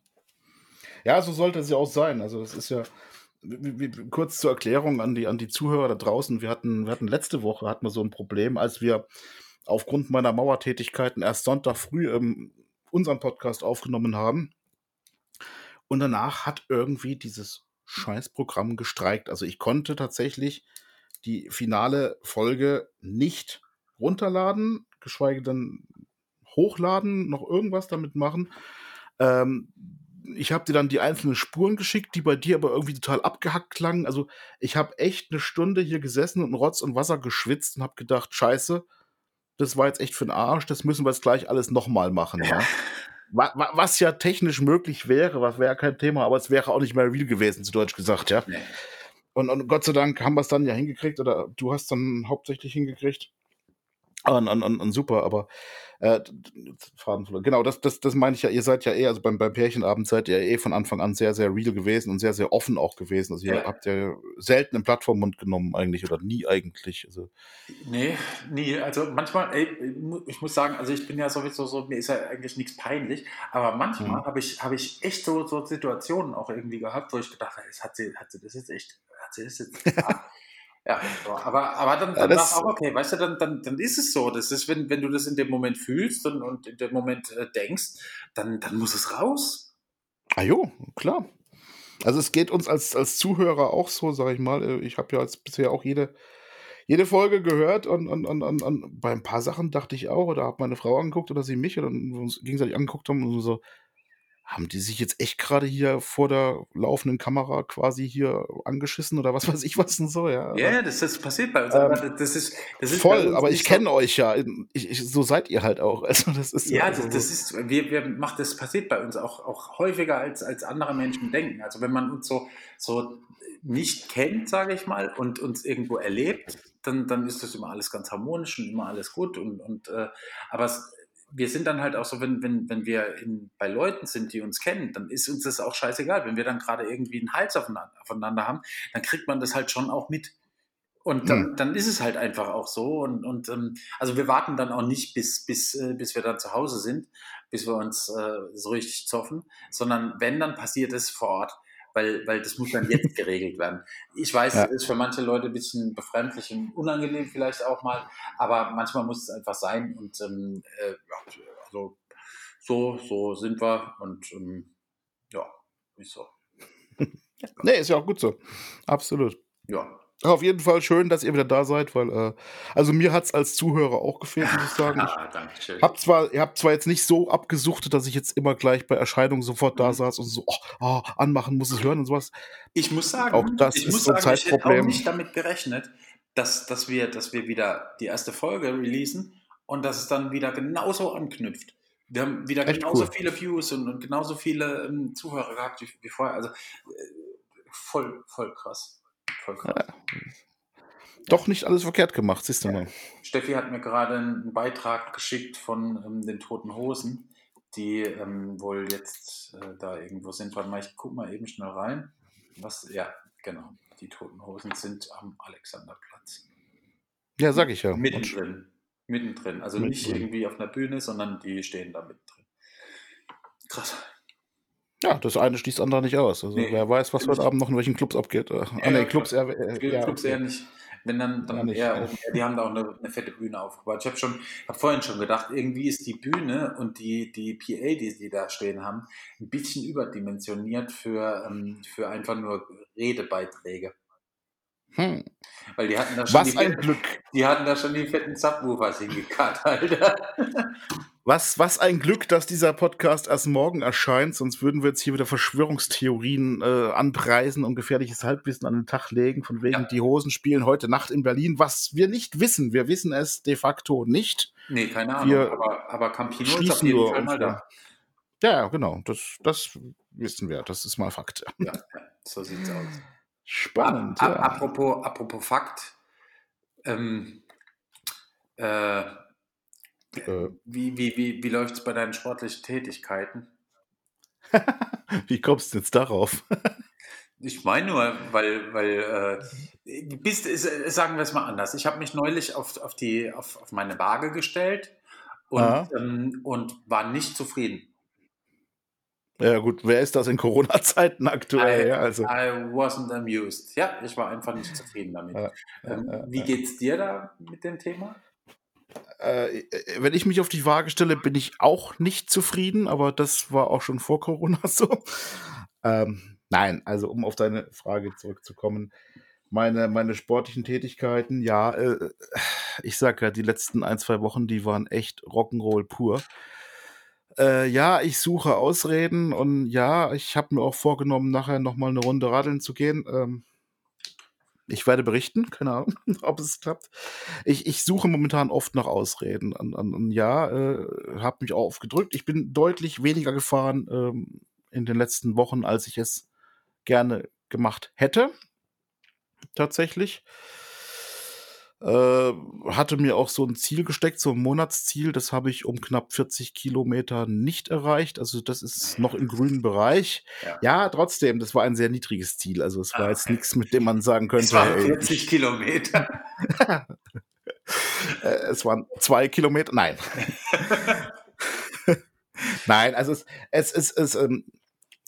Ja, so sollte es ja auch sein. Also das ist ja kurz zur Erklärung an die, an die Zuhörer da draußen. Wir hatten, wir hatten letzte Woche hatten wir so ein Problem, als wir aufgrund meiner Mauertätigkeiten erst Sonntag früh ähm, unseren Podcast aufgenommen haben. Und danach hat irgendwie dieses Scheißprogramm gestreikt. Also ich konnte tatsächlich die finale Folge nicht runterladen, geschweige denn hochladen, noch irgendwas damit machen. Ähm, ich habe dir dann die einzelnen Spuren geschickt, die bei dir aber irgendwie total abgehackt klangen. Also ich habe echt eine Stunde hier gesessen und Rotz und Wasser geschwitzt und habe gedacht, scheiße, das war jetzt echt für den Arsch, das müssen wir jetzt gleich alles nochmal machen. Ja. Wa- wa- Was ja technisch möglich wäre, was wäre kein Thema, aber es wäre auch nicht mehr real gewesen, zu Deutsch gesagt, ja. Nee. Und, und Gott sei Dank haben wir es dann ja hingekriegt, oder du hast dann hauptsächlich hingekriegt. Und, und, und, und super, aber äh, Faden verloren. Genau, das, das, das meine ich ja, ihr seid ja eh, also beim, beim Pärchenabend seid ihr eh von Anfang an sehr, sehr real gewesen und sehr, sehr offen auch gewesen. Also ihr Ja. habt ja selten einen Plattformmund genommen eigentlich oder nie eigentlich. Also, Nee, nie. Also manchmal, ey, ich muss sagen, also ich bin ja sowieso so, mir ist ja eigentlich nichts peinlich, aber manchmal Mhm. habe ich, habe ich echt so, so Situationen auch irgendwie gehabt, wo ich gedacht habe, hat sie, hat sie das jetzt echt, hat sie das jetzt ja, ja, aber, aber dann, Ja, dann das- war auch okay, weißt du, dann, dann, dann ist es so. Das ist, wenn, wenn du das in dem Moment fühlst und, und in dem Moment äh, denkst, dann, dann muss es raus. ah jo, klar. Also es geht uns als, als Zuhörer auch so, sag ich mal. Äh, Ich habe ja jetzt bisher auch jede, jede Folge gehört und, und, und, und, und bei ein paar Sachen dachte ich auch, oder habe meine Frau angeguckt oder sie mich, oder uns gegenseitig angeguckt haben und so, haben die sich jetzt echt gerade hier vor der laufenden Kamera quasi hier angeschissen oder was weiß ich was denn so, ja. Ja, ja, das, das passiert bei uns. Ähm, aber das ist, das ist Voll, aber ich so- kenne euch ja. Ich, ich, so seid ihr halt auch. Also das ist Ja, also das, das ist, wir, wir macht, das passiert bei uns auch, auch häufiger als, als andere Menschen denken. Also wenn man uns so, so nicht kennt, sage ich mal, und uns irgendwo erlebt, dann, dann ist das immer alles ganz harmonisch und immer alles gut. Und, und äh, aber es, wir sind dann halt auch so, wenn, wenn, wenn wir in, bei Leuten sind, die uns kennen, dann ist uns das auch scheißegal. Wenn wir dann gerade irgendwie einen Hals aufeinander, haben, dann kriegt man das halt schon auch mit. Und dann, dann ist es halt einfach auch so. Und, und ähm, also wir warten dann auch nicht, bis, bis, äh, bis wir dann zu Hause sind, bis wir uns äh, so richtig zoffen, sondern wenn, dann passiert es vor Ort, weil, weil das muss dann jetzt geregelt werden. Ich weiß, Ja. es ist für manche Leute ein bisschen befremdlich und unangenehm vielleicht auch mal, aber manchmal muss es einfach sein. Und ähm, äh, ja, also so, so sind wir und ähm, ja, ist so. Nee, ist ja auch gut so. Absolut. Ja. Auf jeden Fall schön, dass ihr wieder da seid, weil, äh, also mir hat es als Zuhörer auch gefehlt, muss ich sagen. Ich Ah, danke schön. hab zwar, ihr habt zwar jetzt nicht so abgesuchtet, dass ich jetzt immer gleich bei Erscheinung sofort da Mhm. saß und so, oh, oh, anmachen, muss es hören und sowas. Ich muss sagen, Auch das ich ist muss so ein sagen, ich hätte auch Zeitproblem. nicht damit gerechnet, dass, dass, wir, dass wir wieder die erste Folge releasen und dass es dann wieder genauso anknüpft. Wir haben wieder Echt genauso cool. viele Views und, und genauso viele ähm, Zuhörer gehabt wie, wie vorher. Also äh, voll, voll krass. Voll krass. Doch nicht alles verkehrt gemacht, siehst du mal. Steffi hat mir gerade einen Beitrag geschickt von ähm, den Toten Hosen, die ähm, wohl jetzt äh, da irgendwo sind. Warte mal, ich guck mal eben schnell rein. Was, ja, genau. Die Toten Hosen sind am Alexanderplatz. Ja, sag ich ja. Mittendrin. Mittendrin. Also nicht Mittendrin. irgendwie auf einer Bühne, sondern die stehen da mittendrin. Krass. Ja, das eine schließt das andere nicht aus. Also Nee, wer weiß, was heute Abend noch in welchen Clubs abgeht. Äh, ah, Ja, nee, ja, Clubs eher, äh, Club, ja, Clubs eher nicht. Wenn dann, dann Ja, nicht, eher ja. oben. Die haben da auch eine, eine fette Bühne aufgebaut. Ich habe schon, habe vorhin schon gedacht, irgendwie ist die Bühne und die, die PA, die sie da stehen haben, ein bisschen überdimensioniert für, ähm, für einfach nur Redebeiträge. Hm. Weil die hatten da schon, Was die, ein fetten, Glück. die hatten da schon die fetten Subwoofers hingekarrt, Alter. Was, was ein Glück, dass dieser Podcast erst morgen erscheint, sonst würden wir jetzt hier wieder Verschwörungstheorien äh, anpreisen und gefährliches Halbwissen an den Tag legen, von wegen ja. die Hosen spielen heute Nacht in Berlin, was wir nicht wissen. Wir wissen es de facto nicht. Nee, keine Ahnung, wir aber, aber Campino ist auf jeden Fall mal da. Ja, genau, das, das wissen wir, das ist mal Fakt. Ja, so sieht's aus. Spannend. A, ja. apropos, apropos Fakt, ähm, äh, äh, wie wie, wie, wie läuft es bei deinen sportlichen Tätigkeiten? wie kommst du jetzt darauf? ich meine nur, weil, weil äh, bist, sagen wir es mal anders. Ich habe mich neulich auf, auf, die, auf, auf meine Waage gestellt und, ähm, und war nicht zufrieden. Ja gut, wer ist das in Corona-Zeiten aktuell? I, ja, also. I wasn't amused. Ja, ich war einfach nicht zufrieden damit. Ja, ähm, ja, wie geht's dir da mit dem Thema? Äh, äh, wenn ich mich auf die Waage stelle, bin ich auch nicht zufrieden, aber das war auch schon vor Corona so. Ähm, nein, also um auf deine Frage zurückzukommen, meine, meine sportlichen Tätigkeiten, ja, äh, ich sag ja, die letzten ein, zwei Wochen, die waren echt Rock'n'Roll pur. Äh, ja, ich suche Ausreden und ja, ich habe mir auch vorgenommen, nachher nochmal eine Runde radeln zu gehen. Ähm, ich werde berichten, keine Ahnung, ob es klappt. Ich, ich suche momentan oft nach Ausreden. Und, und, und ja, äh, habe mich auch aufgedrückt. Ich bin deutlich weniger gefahren ähm, in den letzten Wochen, als ich es gerne gemacht hätte. Tatsächlich. Äh, hatte mir auch so ein Ziel gesteckt, so ein Monatsziel. Das habe ich um knapp 40 Kilometer nicht erreicht. Also das ist noch im grünen Bereich. Ja, ja trotzdem, das war ein sehr niedriges Ziel. Also es war ah, jetzt nichts, mit dem man sagen könnte. Es waren 40 ey, Kilometer. Äh, es waren zwei Kilometer. Nein. Nein, also es, es, es, es ähm,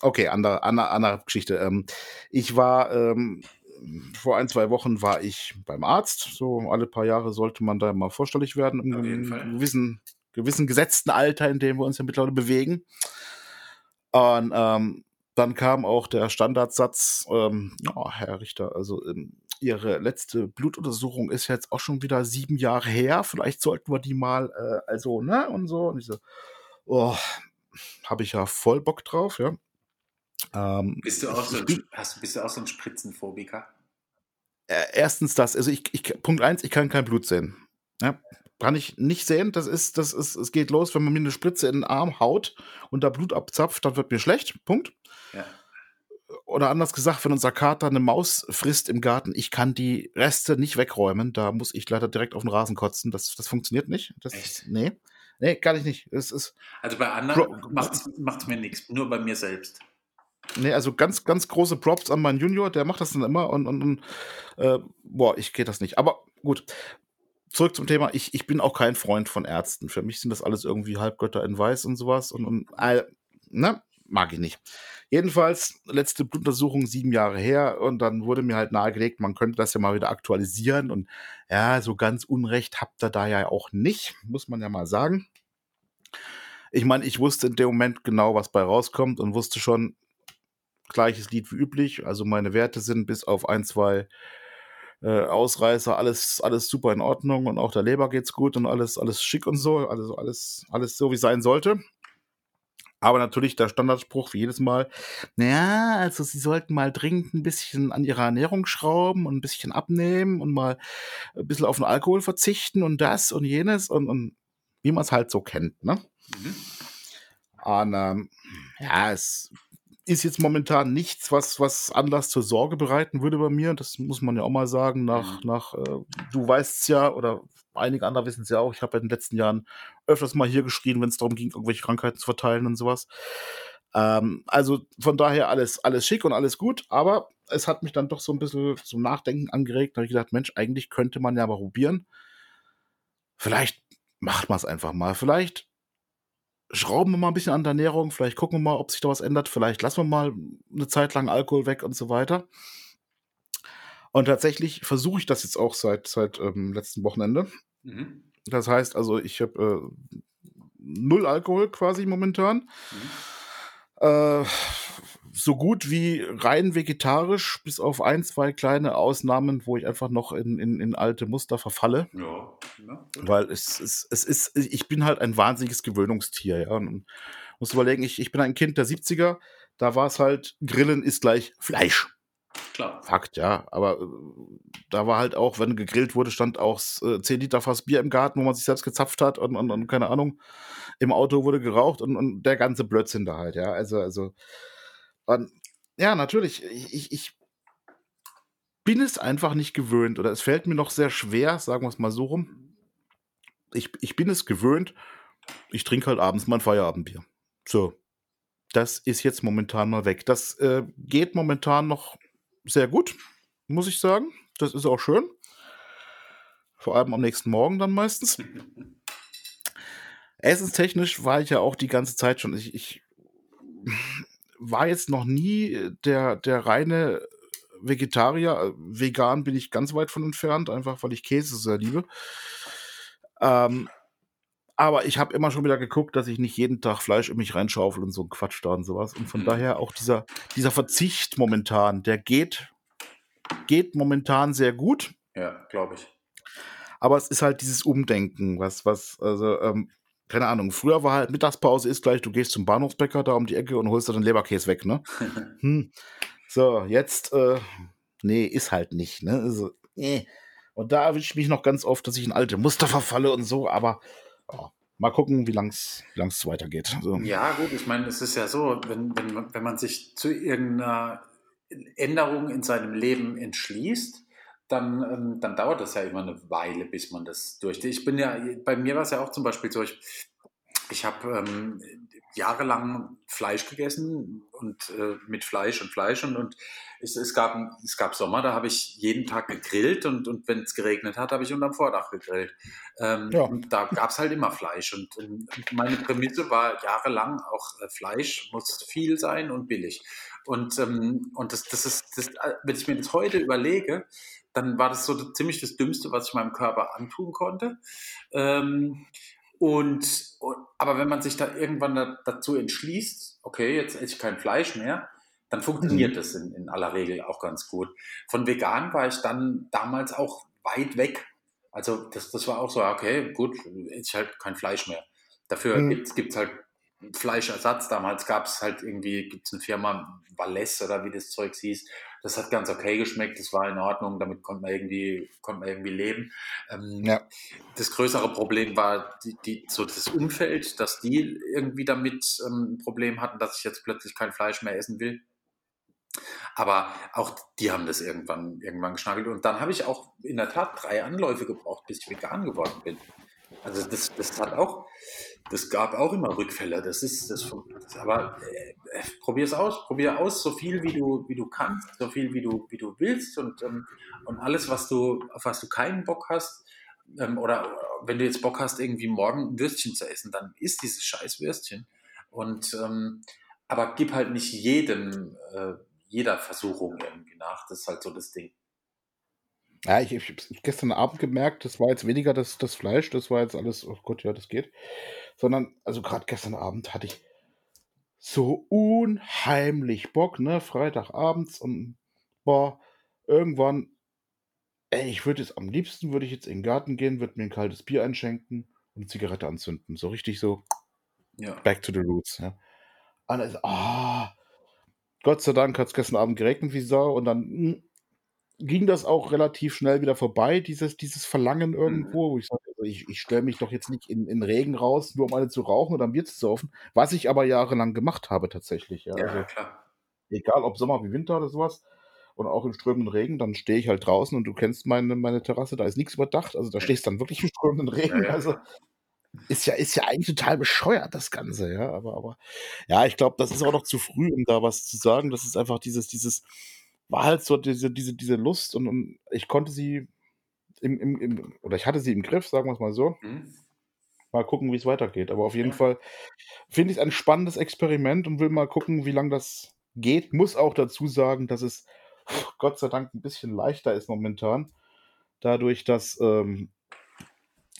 okay, andere, andere, andere Geschichte. Ähm, ich war ähm, vor ein, zwei Wochen war ich beim Arzt. So alle paar Jahre sollte man da mal vorstellig werden, in einem gewissen, gewissen gesetzten Alter, in dem wir uns ja mittlerweile bewegen. Und ähm, dann kam auch der Standardsatz, ähm, oh, Herr Richter, also ähm, Ihre letzte Blutuntersuchung ist jetzt auch schon wieder sieben Jahre her. Vielleicht sollten wir die mal, äh, also, ne, und so. Und ich so, oh, habe ich ja voll Bock drauf, ja. Ähm, bist, du auch so ein, hast, bist du auch so ein Spritzenphobiker? Äh, erstens das, also ich, ich Punkt eins, ich kann kein Blut sehen. Ja, kann ich nicht sehen. Das ist, das ist, es geht los, wenn man mir eine Spritze in den Arm haut und da Blut abzapft, dann wird mir schlecht. Punkt. Ja. Oder anders gesagt, wenn unser Kater eine Maus frisst im Garten, ich kann die Reste nicht wegräumen. Da muss ich leider direkt auf den Rasen kotzen. Das, das funktioniert nicht. Das, Echt? Nee. Nee, kann ich nicht. Es ist also bei anderen macht es mir nichts, nur bei mir selbst. Nee, also ganz, ganz große Props an meinen Junior, der macht das dann immer und, und, und äh, boah, ich geht das nicht. Aber gut, zurück zum Thema. Ich, ich bin auch kein Freund von Ärzten. Für mich sind das alles irgendwie Halbgötter in Weiß und sowas und, und äh, ne, mag ich nicht. Jedenfalls, letzte Blutuntersuchung sieben Jahre her und dann wurde mir halt nahegelegt, man könnte das ja mal wieder aktualisieren und ja, so ganz Unrecht habt ihr da ja auch nicht, muss man ja mal sagen. Ich meine, ich wusste in dem Moment genau, was bei rauskommt und wusste schon, gleiches Lied wie üblich. Also meine Werte sind bis auf ein, zwei äh, Ausreißer alles, alles super in Ordnung und auch der Leber geht's gut und alles, alles schick und so. Also alles, alles so, wie sein sollte. Aber natürlich der Standardspruch wie jedes Mal, naja, also sie sollten mal dringend ein bisschen an ihrer Ernährung schrauben und ein bisschen abnehmen und mal ein bisschen auf den Alkohol verzichten und das und jenes und, und wie man es halt so kennt, ne? Mhm. Und ähm, ja, es ist jetzt momentan nichts, was, was Anlass zur Sorge bereiten würde bei mir. Das muss man ja auch mal sagen. Nach, mhm. nach äh, du weißt es ja, oder einige andere wissen es ja auch. Ich habe ja in den letzten Jahren öfters mal hier geschrien, wenn es darum ging, irgendwelche Krankheiten zu verteilen und sowas. Ähm, also von daher alles, alles schick und alles gut, aber es hat mich dann doch so ein bisschen zum Nachdenken angeregt. Da habe ich gedacht, Mensch, eigentlich könnte man ja mal probieren. Vielleicht macht man es einfach mal. Vielleicht schrauben wir mal ein bisschen an der Ernährung, vielleicht gucken wir mal, ob sich da was ändert, vielleicht lassen wir mal eine Zeit lang Alkohol weg und so weiter. Und tatsächlich versuche ich das jetzt auch seit, seit ähm, letzten Wochenende. Mhm. Das heißt also, ich habe äh, null Alkohol quasi momentan. Mhm. Äh, so gut wie rein vegetarisch, bis auf ein, zwei kleine Ausnahmen, wo ich einfach noch in, in, in alte Muster verfalle. Ja. ja Weil es, es, es ist, ich bin halt ein wahnsinniges Gewöhnungstier, ja. Und muss überlegen, ich, ich bin ein Kind der 70er, da war es halt, Grillen ist gleich Fleisch. Klar. Fakt, ja. Aber äh, da war halt auch, wenn gegrillt wurde, stand auch äh, 10 Liter Fass Bier im Garten, wo man sich selbst gezapft hat und, und, und keine Ahnung, im Auto wurde geraucht und, und der ganze Blödsinn da halt, ja. Also, also, und, ja, natürlich, ich, ich, bin es einfach nicht gewöhnt oder es fällt mir noch sehr schwer, sagen wir es mal so rum. Ich, ich bin es gewöhnt, ich trinke halt abends mein Feierabendbier. So. Das ist jetzt momentan mal weg. Das äh, geht momentan noch sehr gut, muss ich sagen. Das ist auch schön. Vor allem am nächsten Morgen dann meistens. Essenstechnisch war ich ja auch die ganze Zeit schon. Ich, ich war jetzt noch nie der, der reine Vegetarier. Vegan bin ich ganz weit von entfernt, einfach weil ich Käse sehr liebe. Ähm, aber ich habe immer schon wieder geguckt, dass ich nicht jeden Tag Fleisch in mich reinschaufel und so ein Quatsch da und sowas. Und von mhm. daher auch dieser, dieser Verzicht momentan, der geht, geht momentan sehr gut. Ja, glaube ich. Aber es ist halt dieses Umdenken, was, was, also, ähm, keine Ahnung, früher war halt Mittagspause ist gleich, du gehst zum Bahnhofsbäcker da um die Ecke und holst da den Leberkäse weg, ne? hm. So, jetzt, äh, nee, ist halt nicht, ne? Also, nee. Und da erwische ich mich noch ganz oft, dass ich in alte Muster verfalle und so, aber ja, mal gucken, wie lang es weitergeht. Also. Ja, gut, ich meine, es ist ja so, wenn, wenn, wenn man sich zu irgendeiner Änderung in seinem Leben entschließt, dann, ähm, dann dauert das ja immer eine Weile, bis man das durch. Ich bin ja, bei mir war es ja auch zum Beispiel so, ich, ich habe ähm, jahrelang Fleisch gegessen und äh, mit Fleisch und Fleisch und, und es, es, gab, es gab Sommer, da habe ich jeden Tag gegrillt und, und wenn es geregnet hat, habe ich unterm Vordach gegrillt. Ähm, ja. Da gab es halt immer Fleisch und, und, meine Prämisse war jahrelang auch äh, Fleisch muss viel sein und billig. Und, ähm, und das, das ist, das, äh, wenn ich mir das heute überlege, dann war das so ziemlich das Dümmste, was ich meinem Körper antun konnte. Ähm, und, und, aber wenn man sich da irgendwann da, dazu entschließt, okay, jetzt esse ich kein Fleisch mehr, dann funktioniert mhm. das in, in aller Regel auch ganz gut. Von vegan war ich dann damals auch weit weg. Also das, das war auch so, okay, gut, esse ich halt kein Fleisch mehr. Dafür mhm. gibt es halt Fleischersatz. Damals gab es halt irgendwie, gibt es eine Firma, Valles oder wie das Zeug hieß, das hat ganz okay geschmeckt, das war in Ordnung, damit konnte man irgendwie, konnte man irgendwie leben. Ähm, ja. Das größere Problem war die, die, so das Umfeld, dass die irgendwie damit ähm, ein Problem hatten, dass ich jetzt plötzlich kein Fleisch mehr essen will. Aber auch die haben das irgendwann, irgendwann geschnagelt. Und dann habe ich auch in der Tat drei Anläufe gebraucht, bis ich vegan geworden bin. Also das, das hat auch, das gab auch immer Rückfälle. Das ist, das, aber äh, äh, probier es aus, probier aus, so viel wie du, wie du kannst, so viel wie du, wie du willst und, ähm, und alles, was du, auf was du keinen Bock hast, ähm, oder wenn du jetzt Bock hast, irgendwie morgen ein Würstchen zu essen, dann isst dieses scheiß Würstchen. Und ähm, aber gib halt nicht jedem, äh, jeder Versuchung irgendwie nach. Das ist halt so das Ding. Ja, ich, ich, ich gestern Abend gemerkt, das war jetzt weniger das, das Fleisch, das war jetzt alles, oh Gott, ja, das geht. Sondern, also gerade gestern Abend hatte ich so unheimlich Bock, ne? Freitagabends und boah, irgendwann, ey, ich würde jetzt am liebsten, würde ich jetzt in den Garten gehen, würde mir ein kaltes Bier einschenken und eine Zigarette anzünden. So richtig so ja. back to the roots, ja. Und also, ah, Gott sei Dank hat es gestern Abend geregnet wie Sau und dann mh, hm, ging das auch relativ schnell wieder vorbei, dieses, dieses Verlangen mhm. irgendwo, wo ich sage, also ich, ich stelle mich doch jetzt nicht in, in Regen raus, nur um eine zu rauchen oder ein Bier zu saufen, was ich aber jahrelang gemacht habe tatsächlich. Ja, ja also, klar. Egal ob Sommer wie Winter oder sowas und auch im strömenden Regen, dann stehe ich halt draußen und du kennst meine, meine Terrasse, da ist nichts überdacht, also da stehst du dann wirklich im strömenden Regen, ja, ja. also ist ja, ist ja eigentlich total bescheuert, das Ganze, ja, aber, aber ja, ich glaube, das ist auch noch zu früh, um da was zu sagen, das ist einfach dieses, dieses, war halt so diese, diese, diese Lust und, und ich konnte sie im, im, im, oder ich hatte sie im Griff, sagen wir es mal so. Mhm. Mal gucken, wie es weitergeht. Aber auf jeden ja. Fall finde ich es ein spannendes Experiment und will mal gucken, wie lange das geht. Muss auch dazu sagen, dass es Gott sei Dank ein bisschen leichter ist momentan. Dadurch, dass ähm,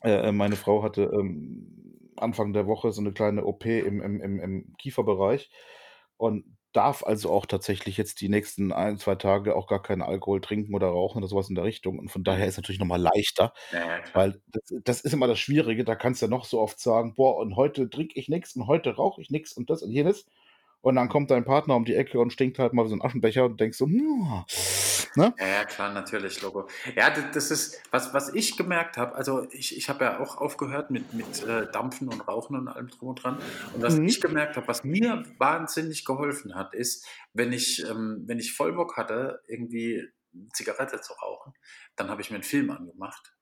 äh, meine Frau hatte ähm, Anfang der Woche so eine kleine OP im, im, im, im Kieferbereich und darf also auch tatsächlich jetzt die nächsten ein, 2 Tage auch gar keinen Alkohol trinken oder rauchen oder so was in der Richtung. Und von daher Mhm. ist natürlich noch mal leichter, Ja, weil das das ist immer das Schwierige. Da kannst du ja noch so oft sagen: „Boah, und heute trinke ich nix und heute rauche ich nix und das und jenes.“ Und dann kommt dein Partner um die Ecke und stinkt halt mal wie so 'n Aschenbecher und denkst so: „Hm“, ne? Ja, ja, klar, natürlich, Logo. Ja, das ist was was ich gemerkt habe also, ich ich habe ja auch aufgehört mit mit, äh, Dampfen und Rauchen und allem drum und dran. Und was ich Mhm. gemerkt habe, was mir wahnsinnig geholfen hat, ist, wenn ich ähm, wenn ich voll Bock hatte, irgendwie 'ne Zigarette zu rauchen, dann habe ich mir 'n Film angemacht.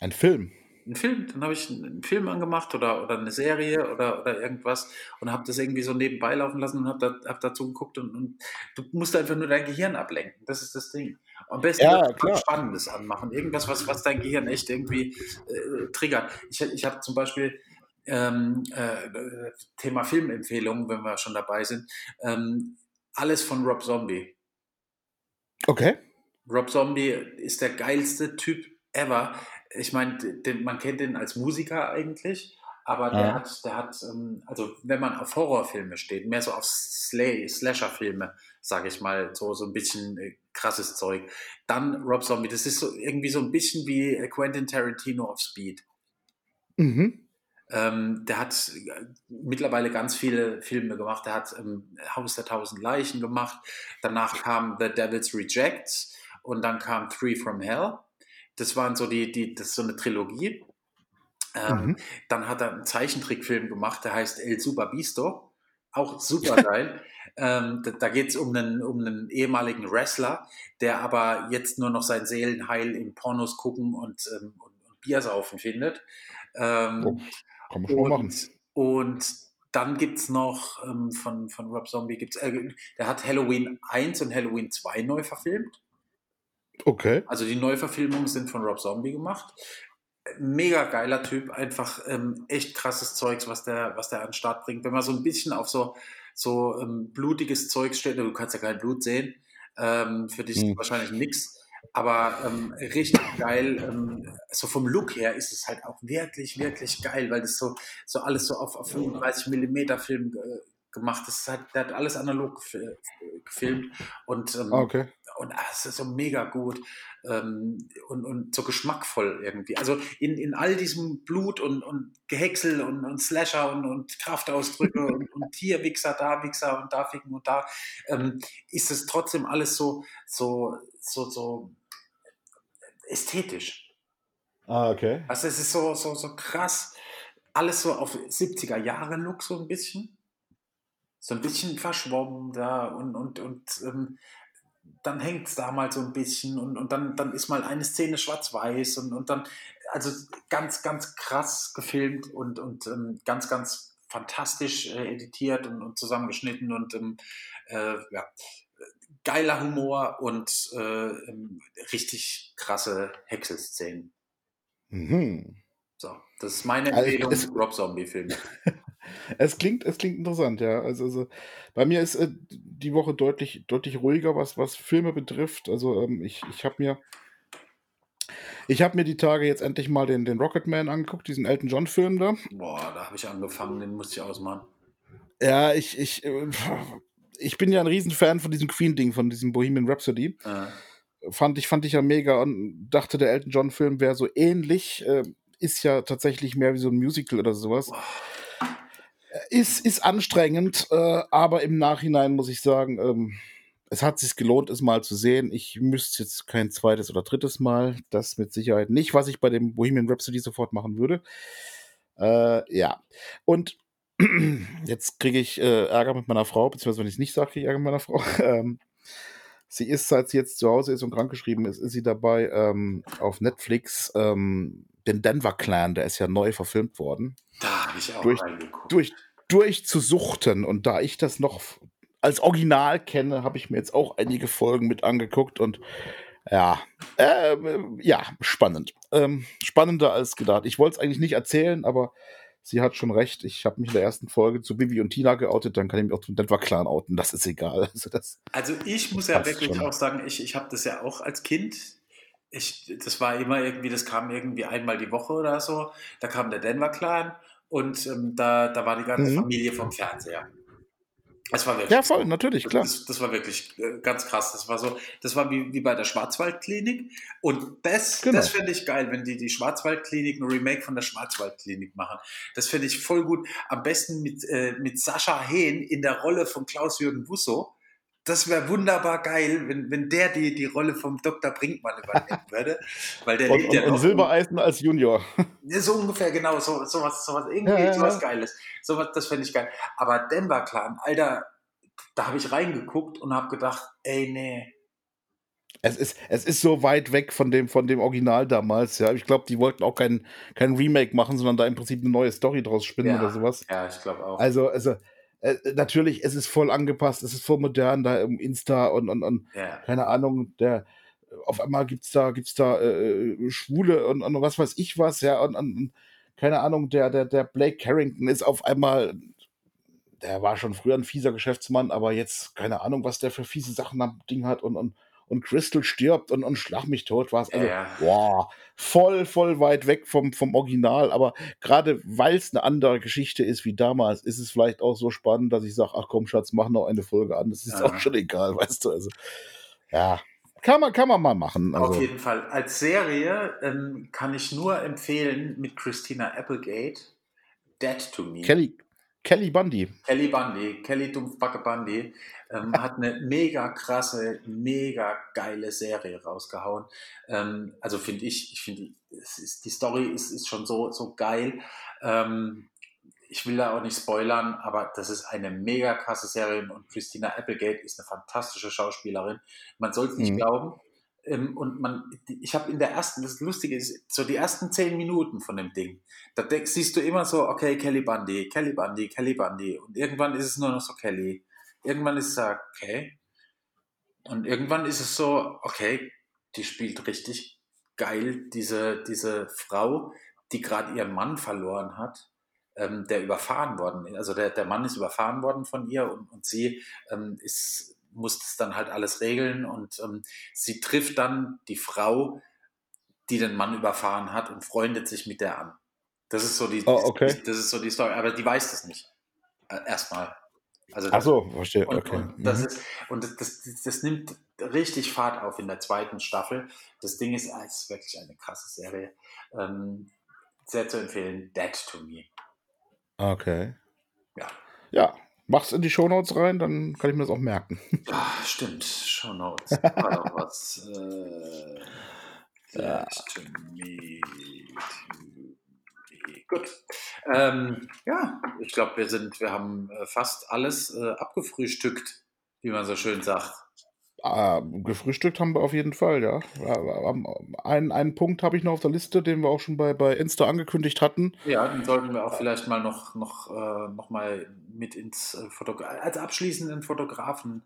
Ein Film? 'N Film, dann habe ich 'n 'n Film angemacht oder oder 'ne Serie oder oder irgendwas und habe das irgendwie so nebenbei laufen lassen und habe da habe dazu geguckt und und du musst einfach nur dein Gehirn ablenken. Das ist das Ding. Am besten Ja, was. Spannendes anmachen. Irgendwas, was was dein Gehirn echt irgendwie, äh, triggert. Ich ich habe zum Beispiel, ähm, äh, äh, Thema Filmempfehlungen, wenn wir schon dabei sind, ähm, alles von Rob Zombie. Okay. Rob Zombie ist der geilste Typ ever. Ich meine, man kennt den als Musiker eigentlich, aber der Ja. hat der hat, ähm also, wenn man auf Horrorfilme steht, mehr so auf Slasherfilme, sage ich mal, so so 'n bisschen, äh, krasses Zeug, dann Rob Zombie. Das ist so irgendwie so 'n bisschen wie, äh, Quentin Tarantino auf Speed. Mhm. Ähm, der hat, äh, mittlerweile ganz viele Filme gemacht. Der hat, ähm, Haus der tausend Leichen gemacht. Danach kam The Devil's Rejects und dann kam Three from Hell. Das waren so die die das ist so 'ne Trilogie. Ähm, Mhm. dann hat er 'n Zeichentrickfilm gemacht, der heißt El Super Bisto, auch supergeil. ähm, da da geht's um 'nen um 'nen ehemaligen Wrestler, der aber jetzt nur noch sein Seelenheil im Pornos gucken und, ähm, und und Bier saufen findet. Oh, Ähm, kann man schon mal machen. und und dann gibt's noch, ähm, von von Rob Zombie gibt's äh, der hat Halloween 1 und Halloween 2 neu verfilmt. Okay. Also, die Neuverfilmungen sind von Rob Zombie gemacht. Mega geiler Typ, einfach, ähm, echt krasses Zeugs, was der was der an 'n Start bringt. Wenn man so 'n bisschen auf so so, ähm, blutiges Zeugs steht du kannst ja kein Blut sehen, ähm, für dich Mhm. wahrscheinlich nix, aber, ähm, richtig geil. Ähm, so vom Look her ist es halt auch wirklich, wirklich geil, weil das so so alles so auf auf 35 Millimeter Film, äh, gemacht ist. Hat der hat alles analog äh, gefilmt und, Ah, ähm okay. Und, ah, es ist so mega gut, ähm, und und so geschmackvoll irgendwie. Also, in in all diesem Blut und und Gehäcksel und und Slasher und und Kraftausdrücke und und hier Wichser, da Wichser und da Ficken und da, ähm, ist es trotzdem alles so so so so ästhetisch. Ah, okay. Also, es ist so so so krass, alles so auf 70er Jahre Look so 'n bisschen. So 'n bisschen verschwommen da und und und, ähm, dann hängt's da mal so 'n bisschen und und dann dann ist mal eine Szene schwarz-weiß und und dann also, ganz, ganz krass gefilmt und und, ähm, ganz, ganz fantastisch, äh, editiert und und zusammengeschnitten und, ähm, äh, ja, geiler Humor und, äh, ähm, richtig krasse Häckselszenen. Mhm. So, das ist meine Also, Empfehlung, es Rob Zombie-Filme. Es klingt es klingt interessant, ja. Also also, bei mir ist, äh, die Woche deutlich deutlich ruhiger, was was Filme betrifft. Also, ähm, ich ich habe mir ich habe mir die Tage jetzt endlich mal den den Rocketman angeguckt, diesen Elton-John-Film da. Boah, da habe ich angefangen, den musste ich ausmachen. Ja, ich ich, äh, ich bin ja 'n Riesenfan von diesem Queen-Ding, von diesem Bohemian Rhapsody. Äh. Fand ich fand ich ja mega und dachte, der Elton-John-Film wäre so ähnlich, äh, ist ja tatsächlich mehr wie so 'n Musical oder so was. Boah. Ist ist anstrengend, äh, aber im Nachhinein muss ich sagen, ähm, es hat sich gelohnt, es mal zu sehen. Ich müsste jetzt kein 2. oder 3. Mal, das mit Sicherheit nicht, was ich bei dem Bohemian Rhapsody sofort machen würde. Äh, ja. Und jetzt kriege ich, äh, Ärger mit meiner Frau, beziehungsweise wenn ich's nicht sage, kriege ich Ärger mit meiner Frau. Ähm, sie ist, seit sie jetzt zu Hause ist und krankgeschrieben ist, ist sie dabei, ähm, auf Netflix, ähm, den Denver Clan, der ist ja neu verfilmt worden Da habe ich auch durch reingeguckt. durch durchzusuchten. Und da ich das noch als Original kenne, habe ich mir jetzt auch einige Folgen mit angeguckt und ja, ähm, ja, spannend. Ähm, spannender als gedacht. Ich wollte es eigentlich nicht erzählen, aber sie hat schon recht. Ich habe mich in der ersten Folge zu Bibi und Tina geoutet, dann kann ich mich auch zum Denver Clan outen. Das ist egal. Also, das Also, ich muss ja wirklich schon. auch sagen, ich ich habe das ja auch als Kind ich das war immer irgendwie das kam irgendwie einmal die Woche oder so. Da kam der Denver Clan und, ähm, da da war die ganze Mhm. Familie vorm Fernseher. Das war wirklich Ja, voll, natürlich, klar. Das, das war wirklich äh, ganz krass. Das war so, das war wie, wie bei der Schwarzwaldklinik. Und das, Genau. das finde ich geil, wenn die die Schwarzwaldklinik ein Remake von der Schwarzwaldklinik machen. Das finde ich voll gut. Am besten mit, äh, mit Sascha Hehn in der Rolle von Klaus-Jürgen Busso. Das wäre wunderbar geil, wenn, wenn der die, die Rolle vom Dr. Brinkmann übernehmen würde. Weil der Und, lebt und, ja und noch. Silbereisen als Junior. So ungefähr, genau, so, sowas, sowas, irgendwie Ja, ja, sowas ja. Geiles. Sowas, das fände ich geil. Aber Denver Clan, Alter, da habe ich reingeguckt und habe gedacht, ey, nee. Es ist, es ist so weit weg von dem, von dem Original damals, ja. Ich glaube, die wollten auch kein, kein Remake machen, sondern da im Prinzip eine neue Story draus spinnen oder sowas. Ja, ich glaube auch. Also, also, äh, natürlich, es ist voll angepasst, es ist voll modern, da im Insta und, und, und ja. keine Ahnung, der auf einmal gibt's da, gibt's da äh, Schwule und, und was weiß ich was, ja, und, und und keine Ahnung, der, der, der Blake Carrington ist auf einmal, der war schon früher ein fieser Geschäftsmann, aber jetzt, keine Ahnung, was der für fiese Sachen am Ding hat und, und, und Crystal stirbt und, und schlag mich tot war es. Also, Ja. boah, voll, voll weit weg vom, vom Original, aber gerade weil es eine andere Geschichte ist wie damals, ist es vielleicht auch so spannend, dass ich sage, ach komm, Schatz, mach noch eine Folge an. Das ist Ja. auch schon egal, weißt du. Also, ja, kann man, kann man mal machen. Auf Also, jeden Fall. Als Serie ähm, kann ich nur empfehlen mit Christina Applegate, Dead to Me. Kelly, Kelly Bundy. Kelly Bundy, Kelly Dumpfbacke Bundy, ähm, hat eine mega krasse, mega geile Serie rausgehauen. Ähm, also finde ich, ich finde, die Story ist, ist schon so, so geil. Ähm, ich will da auch nicht spoilern, aber das ist eine mega krasse Serie und Christina Applegate ist eine fantastische Schauspielerin. Man soll es nicht Mhm. glauben. Ähm, und man, ich habe in der ersten, das Lustige ist, so die ersten zehn Minuten von dem Ding, da siehst du immer so, okay, Kelly Bundy, Kelly Bundy, Kelly Bundy. Und irgendwann ist es nur noch so Kelly. Irgendwann ist es so, okay. Und irgendwann ist es so, okay, die spielt richtig geil, diese, diese Frau, die gerade ihren Mann verloren hat, ähm, der überfahren worden ist. Also der, der Mann ist überfahren worden von ihr und, und sie ähm, ist, muss das dann halt alles regeln und ähm, sie trifft dann die Frau, die den Mann überfahren hat und freundet sich mit der an. Das ist so die, Oh, okay. das ist so die Story, aber die weiß das nicht. Äh, erstmal. Also Ach so, verstehe. und, Okay. und, das, Mhm. ist, und das, das, das nimmt richtig Fahrt auf in der zweiten Staffel. Das Ding ist, ah, es ist wirklich eine krasse Serie. Ähm, sehr zu empfehlen, Dead to Me. Okay. Ja. Ja, mach's in die Shownotes rein, dann kann ich mir das auch merken. Ja, stimmt. Show Notes. War doch was. Äh, Ja. Dead to Me. Gut. Ähm, ja, ich glaube, wir sind, wir haben äh, fast alles äh, abgefrühstückt, wie man so schön sagt. Ah, gefrühstückt haben wir auf jeden Fall, ja. Einen, einen Punkt habe ich noch auf der Liste, den wir auch schon bei, bei Insta angekündigt hatten. Ja, dann sollten wir auch vielleicht mal noch, noch, äh, noch mal mit ins äh, Fotogra als abschließenden Fotografen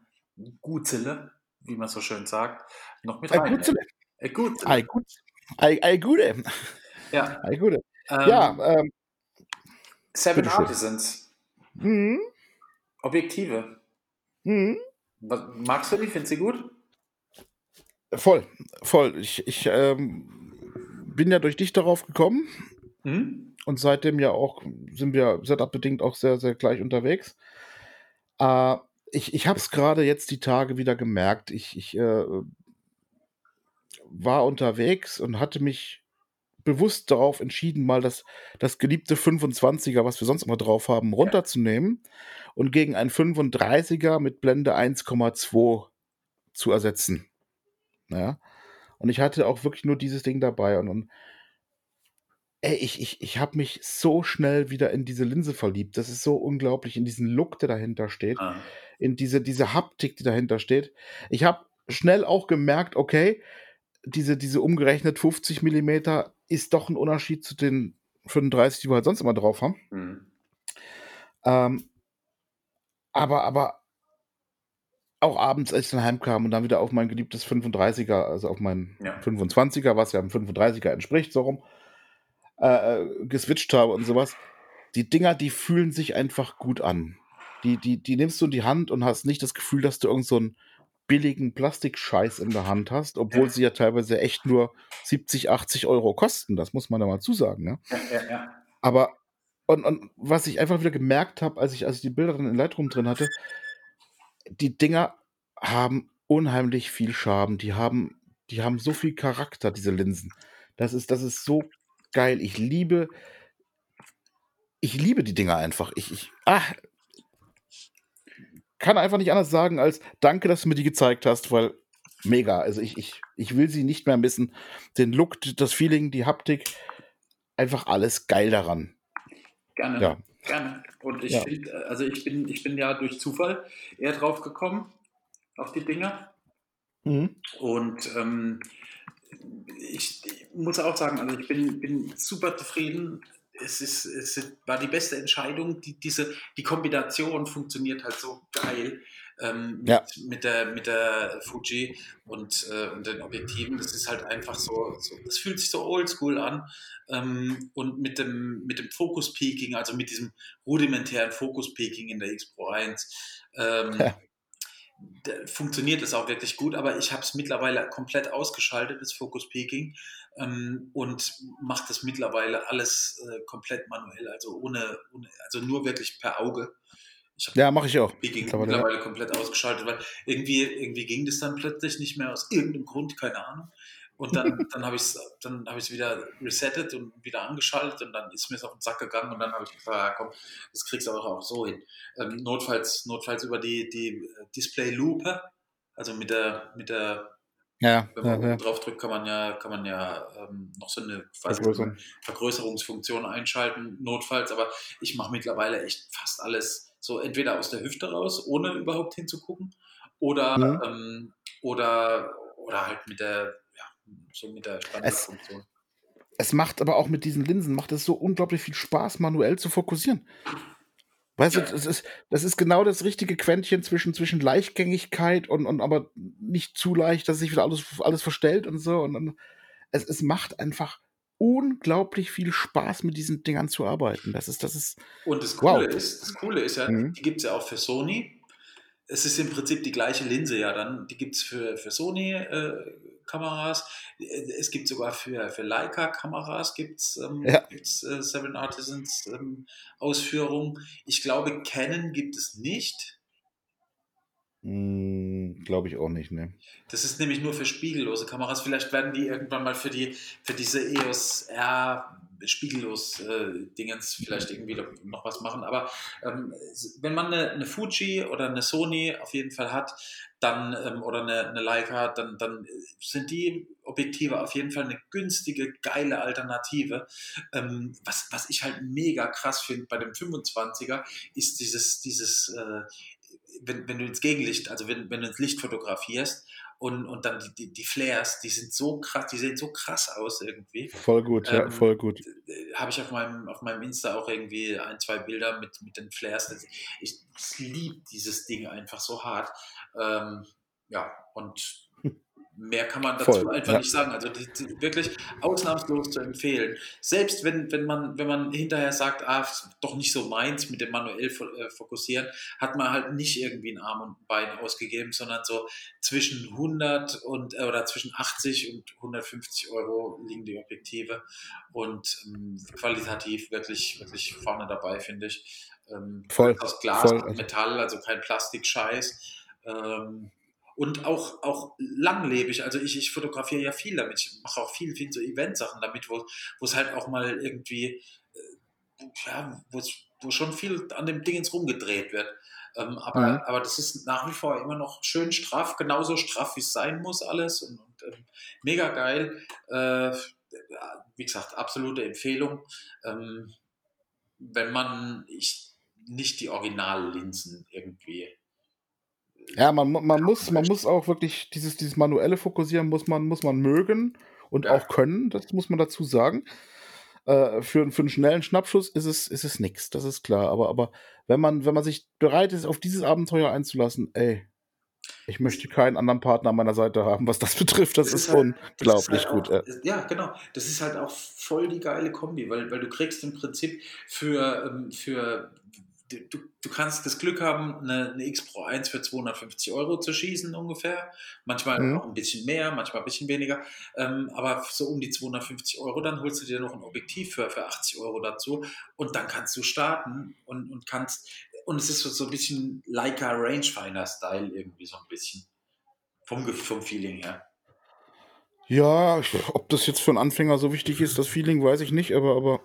Gutzele, wie man so schön sagt, noch mit Ei, rein. Gutzele. Äh, Gutzele. Ei, gut. Ei, ei, gute. Ja. Ei, gute. Ähm, Ja, ähm, Seven. Artisans. mhm, Objektive. mhm. Was, magst du die? Findest du sie gut? Voll, voll. Ich, ich ähm, bin ja durch dich darauf gekommen Hm? und seitdem ja auch sind wir setup-bedingt auch sehr, sehr gleich unterwegs. Äh, ich ich habe es gerade jetzt die Tage wieder gemerkt. Ich, ich äh, war unterwegs und hatte mich bewusst darauf entschieden, mal das, das geliebte 25er, was wir sonst immer drauf haben, runterzunehmen und gegen ein 35er mit Blende 1,2 zu ersetzen. Ja. Und ich hatte auch wirklich nur dieses Ding dabei und, und ey, ich, ich, ich habe mich so schnell wieder in diese Linse verliebt. Das ist so unglaublich, in diesen Look, der dahinter steht, Ah. in diese, diese Haptik, die dahinter steht. Ich habe schnell auch gemerkt, okay, diese, diese umgerechnet 50 Millimeter ist doch ein Unterschied zu den 35, die wir halt sonst immer drauf haben. Hm. Ähm, aber, aber auch abends, als ich dann heimkam und dann wieder auf mein geliebtes 35er, also auf mein Ja. 25er, was ja einem 35er entspricht, so rum, äh, äh, geswitcht habe und sowas. Die Dinger, die fühlen sich einfach gut an. Die, die, die nimmst du in die Hand und hast nicht das Gefühl, dass du irgend so einen billigen Plastikscheiß in der Hand hast, obwohl sie ja teilweise echt nur 70, 80 Euro kosten. Das muss man da mal zusagen. Ne? Ja, ja, ja. Aber, und, und was ich einfach wieder gemerkt habe, als ich, als ich die Bilder dann in Lightroom drin hatte, die Dinger haben unheimlich viel Charme. Die haben, die haben so viel Charakter, diese Linsen. Das ist, das ist so geil. Ich liebe, ich liebe die Dinger einfach. Ich, ich ah, kann einfach nicht anders sagen als danke, dass du mir die gezeigt hast, weil mega. Also ich, ich, ich will sie nicht mehr missen. Den Look, das Feeling, die Haptik, einfach alles geil daran. Gerne. Ja. Gerne. Und ich ja. finde, also ich bin, ich bin ja durch Zufall eher drauf gekommen, auf die Dinger. Mhm. Und ähm, ich, ich, muss auch sagen, also ich bin, bin super zufrieden. Es, ist, es war die beste Entscheidung. Die, diese, die Kombination funktioniert halt so geil ähm, ja. mit, mit, der, mit der Fuji und, äh, und den Objektiven. Das ist halt einfach so, so das fühlt sich so oldschool an. Ähm, und mit dem, mit dem Focus-Peaking, also mit diesem rudimentären Focus-Peaking in der X Pro 1, ähm, ja. funktioniert es auch wirklich gut, aber ich habe es mittlerweile komplett ausgeschaltet, das Focus-Peaking, ähm, und mache das mittlerweile alles äh, komplett manuell, also ohne, ohne, also nur wirklich per Auge ja, mache ich auch. Peking mittlerweile ja. komplett ausgeschaltet, weil irgendwie, irgendwie ging das dann plötzlich nicht mehr aus irgendeinem Grund, keine Ahnung. Und dann, dann habe ich es dann hab wieder resettet und wieder angeschaltet und dann ist mir es auf den Sack gegangen und dann habe ich gesagt, ja komm, das kriegst du auch, so hin. Ähm, notfalls, notfalls über die, die Display-Lupe, also mit der, mit der ja, wenn man ja, ja. drauf drückt, kann man ja, kann man ja ähm, noch so eine Vergrößerung. Vergrößerungsfunktion einschalten, notfalls. Aber ich mache mittlerweile echt fast alles so entweder aus der Hüfte raus, ohne überhaupt hinzugucken, oder, mhm. ähm, oder, oder halt mit der, ja, so mit der Standardfunktion. Es, es macht aber auch mit diesen Linsen, macht es so unglaublich viel Spaß, manuell zu fokussieren. Weißt du, das ist, das ist genau das richtige Quäntchen zwischen, zwischen Leichtgängigkeit und, und aber nicht zu leicht, dass sich wieder alles, alles verstellt und so. Und, und es, es macht einfach unglaublich viel Spaß, mit diesen Dingern zu arbeiten. Das ist, das ist. Und das Coole wow. ist, das Coole ist ja, mhm. die gibt es ja auch für Sony. Es ist im Prinzip die gleiche Linse ja dann. Die gibt es für, für Sony. Äh, Kameras. Es gibt sogar für, für Leica-Kameras gibt's, ähm, ja. gibt's, äh, Seven Artisans ähm, Ausführungen. Ich glaube, Canon gibt es nicht. Hm, Glaube ich auch nicht, ne. Das ist nämlich nur für spiegellose Kameras. Vielleicht werden die irgendwann mal für, die, für diese EOS R spiegellos äh, Dingens vielleicht irgendwie noch was machen. Aber ähm, wenn man eine, eine, Fuji oder eine Sony auf jeden Fall hat, dann ähm, oder eine, eine Leica, dann, dann sind die Objektive auf jeden Fall eine günstige, geile Alternative. Ähm, was, was ich halt mega krass finde bei dem 25er, ist dieses, dieses äh, wenn, wenn du ins Gegenlicht, also wenn, wenn du ins Licht fotografierst und, und dann die, die, die Flares, die sind so krass, die sehen so krass aus irgendwie. Voll gut, ähm, ja, voll gut. Habe ich auf meinem, auf meinem Insta auch irgendwie ein, zwei Bilder mit, mit den Flares. Ich, ich liebe dieses Ding einfach so hart. Ähm, ja, und Mehr kann man dazu Voll, einfach ja. nicht sagen. Also wirklich ausnahmslos zu empfehlen. Selbst wenn, wenn, man, wenn man hinterher sagt, ah, doch nicht so meins mit dem manuell äh, fokussieren, hat man halt nicht irgendwie ein Arm und ein Bein ausgegeben, sondern so zwischen 100 und äh, oder zwischen 80 und 150 Euro liegen die Objektive und ähm, qualitativ wirklich, wirklich vorne dabei, finde ich. Ähm, voll. Aus Glas voll. und Metall, also kein Plastikscheiß. Ähm, und auch, auch langlebig. Also ich, ich fotografiere ja viel damit. Ich mache auch viel, viel so Eventsachen damit, wo, wo es halt auch mal irgendwie, äh, ja, wo schon viel an dem Ding ins rumgedreht wird. Ähm, aber, mhm. aber das ist nach wie vor immer noch schön straff, genauso straff, wie es sein muss, alles. Und, und ähm, mega geil. Äh, wie gesagt, absolute Empfehlung. Ähm, wenn man ich, nicht die Originallinsen irgendwie ja, man, man, muss, man muss auch wirklich dieses, dieses manuelle Fokussieren muss man, muss man mögen und ja. auch können, das muss man dazu sagen. Äh, für, für einen schnellen Schnappschuss ist es, ist es nix, das ist klar. Aber, aber wenn man, wenn man sich bereit ist, auf dieses Abenteuer einzulassen, ey, ich möchte keinen anderen Partner an meiner Seite haben, was das betrifft. Das, das ist, ist halt, unglaublich ist halt gut. Auch, ja. genau. Das ist halt auch voll die geile Kombi, weil, weil du kriegst im Prinzip für, ähm, für du, du kannst das Glück haben, eine, eine, X Pro 1 für 250 Euro zu schießen ungefähr. Manchmal mhm. auch ein bisschen mehr, manchmal ein bisschen weniger. Ähm, aber so um die 250 Euro, dann holst du dir noch ein Objektiv für, für 80 Euro dazu und dann kannst du starten und, und kannst und es ist so, so ein bisschen Leica Rangefinder-Style irgendwie so ein bisschen. Vom, vom Feeling her. Ja, ob das jetzt für einen Anfänger so wichtig ist, das Feeling, weiß ich nicht, aber, aber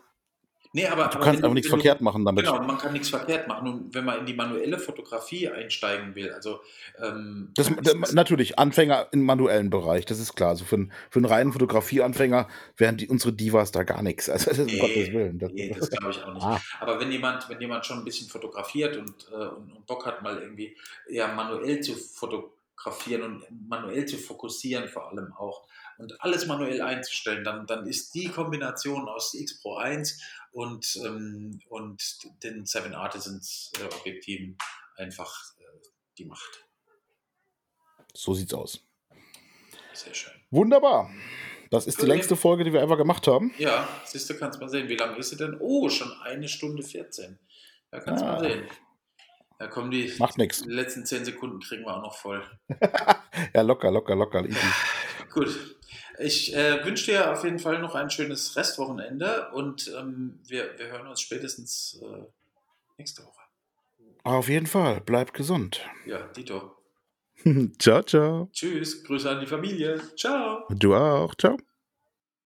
Nee, aber, du aber kannst einfach nichts du- verkehrt machen damit. Genau, man kann nichts verkehrt machen. Und wenn man in die manuelle Fotografie einsteigen will, also ähm, Das, das, natürlich, Anfänger im manuellen Bereich, das ist klar. Also für, einen- für einen reinen Fotografieanfänger wären die, unsere Divas da gar nichts. Also das ist um Nee, Gottes Willen. Das, Nee, das glaube ich auch nicht. Ah. Aber wenn jemand, wenn jemand schon ein bisschen fotografiert und, äh, und, und Bock hat, mal irgendwie eher manuell zu fotografieren und manuell zu fokussieren, vor allem auch, und alles manuell einzustellen, dann, dann ist die Kombination aus X Pro 1 und, ähm, und den Seven Artisans äh, Objektiven einfach äh, die Macht. so sieht's aus. Sehr schön. Wunderbar. Das ist die längste Folge, die wir ever gemacht haben. Ja, siehst du, kannst mal sehen, wie lange ist sie denn? Oh, schon eine Stunde 14. Ja, kannst Ah. mal sehen. Da kommen die, Macht nix. die letzten 10 Sekunden kriegen wir auch noch voll. Ja, locker, locker, locker. Easy. Gut. Ich äh, wünsche dir auf jeden Fall noch ein schönes Restwochenende und ähm, wir, wir hören uns spätestens äh, nächste Woche. Auf jeden Fall. Bleib gesund. Ja, Dito. ciao, ciao. Tschüss, Grüße an die Familie. Ciao. Du auch. Ciao.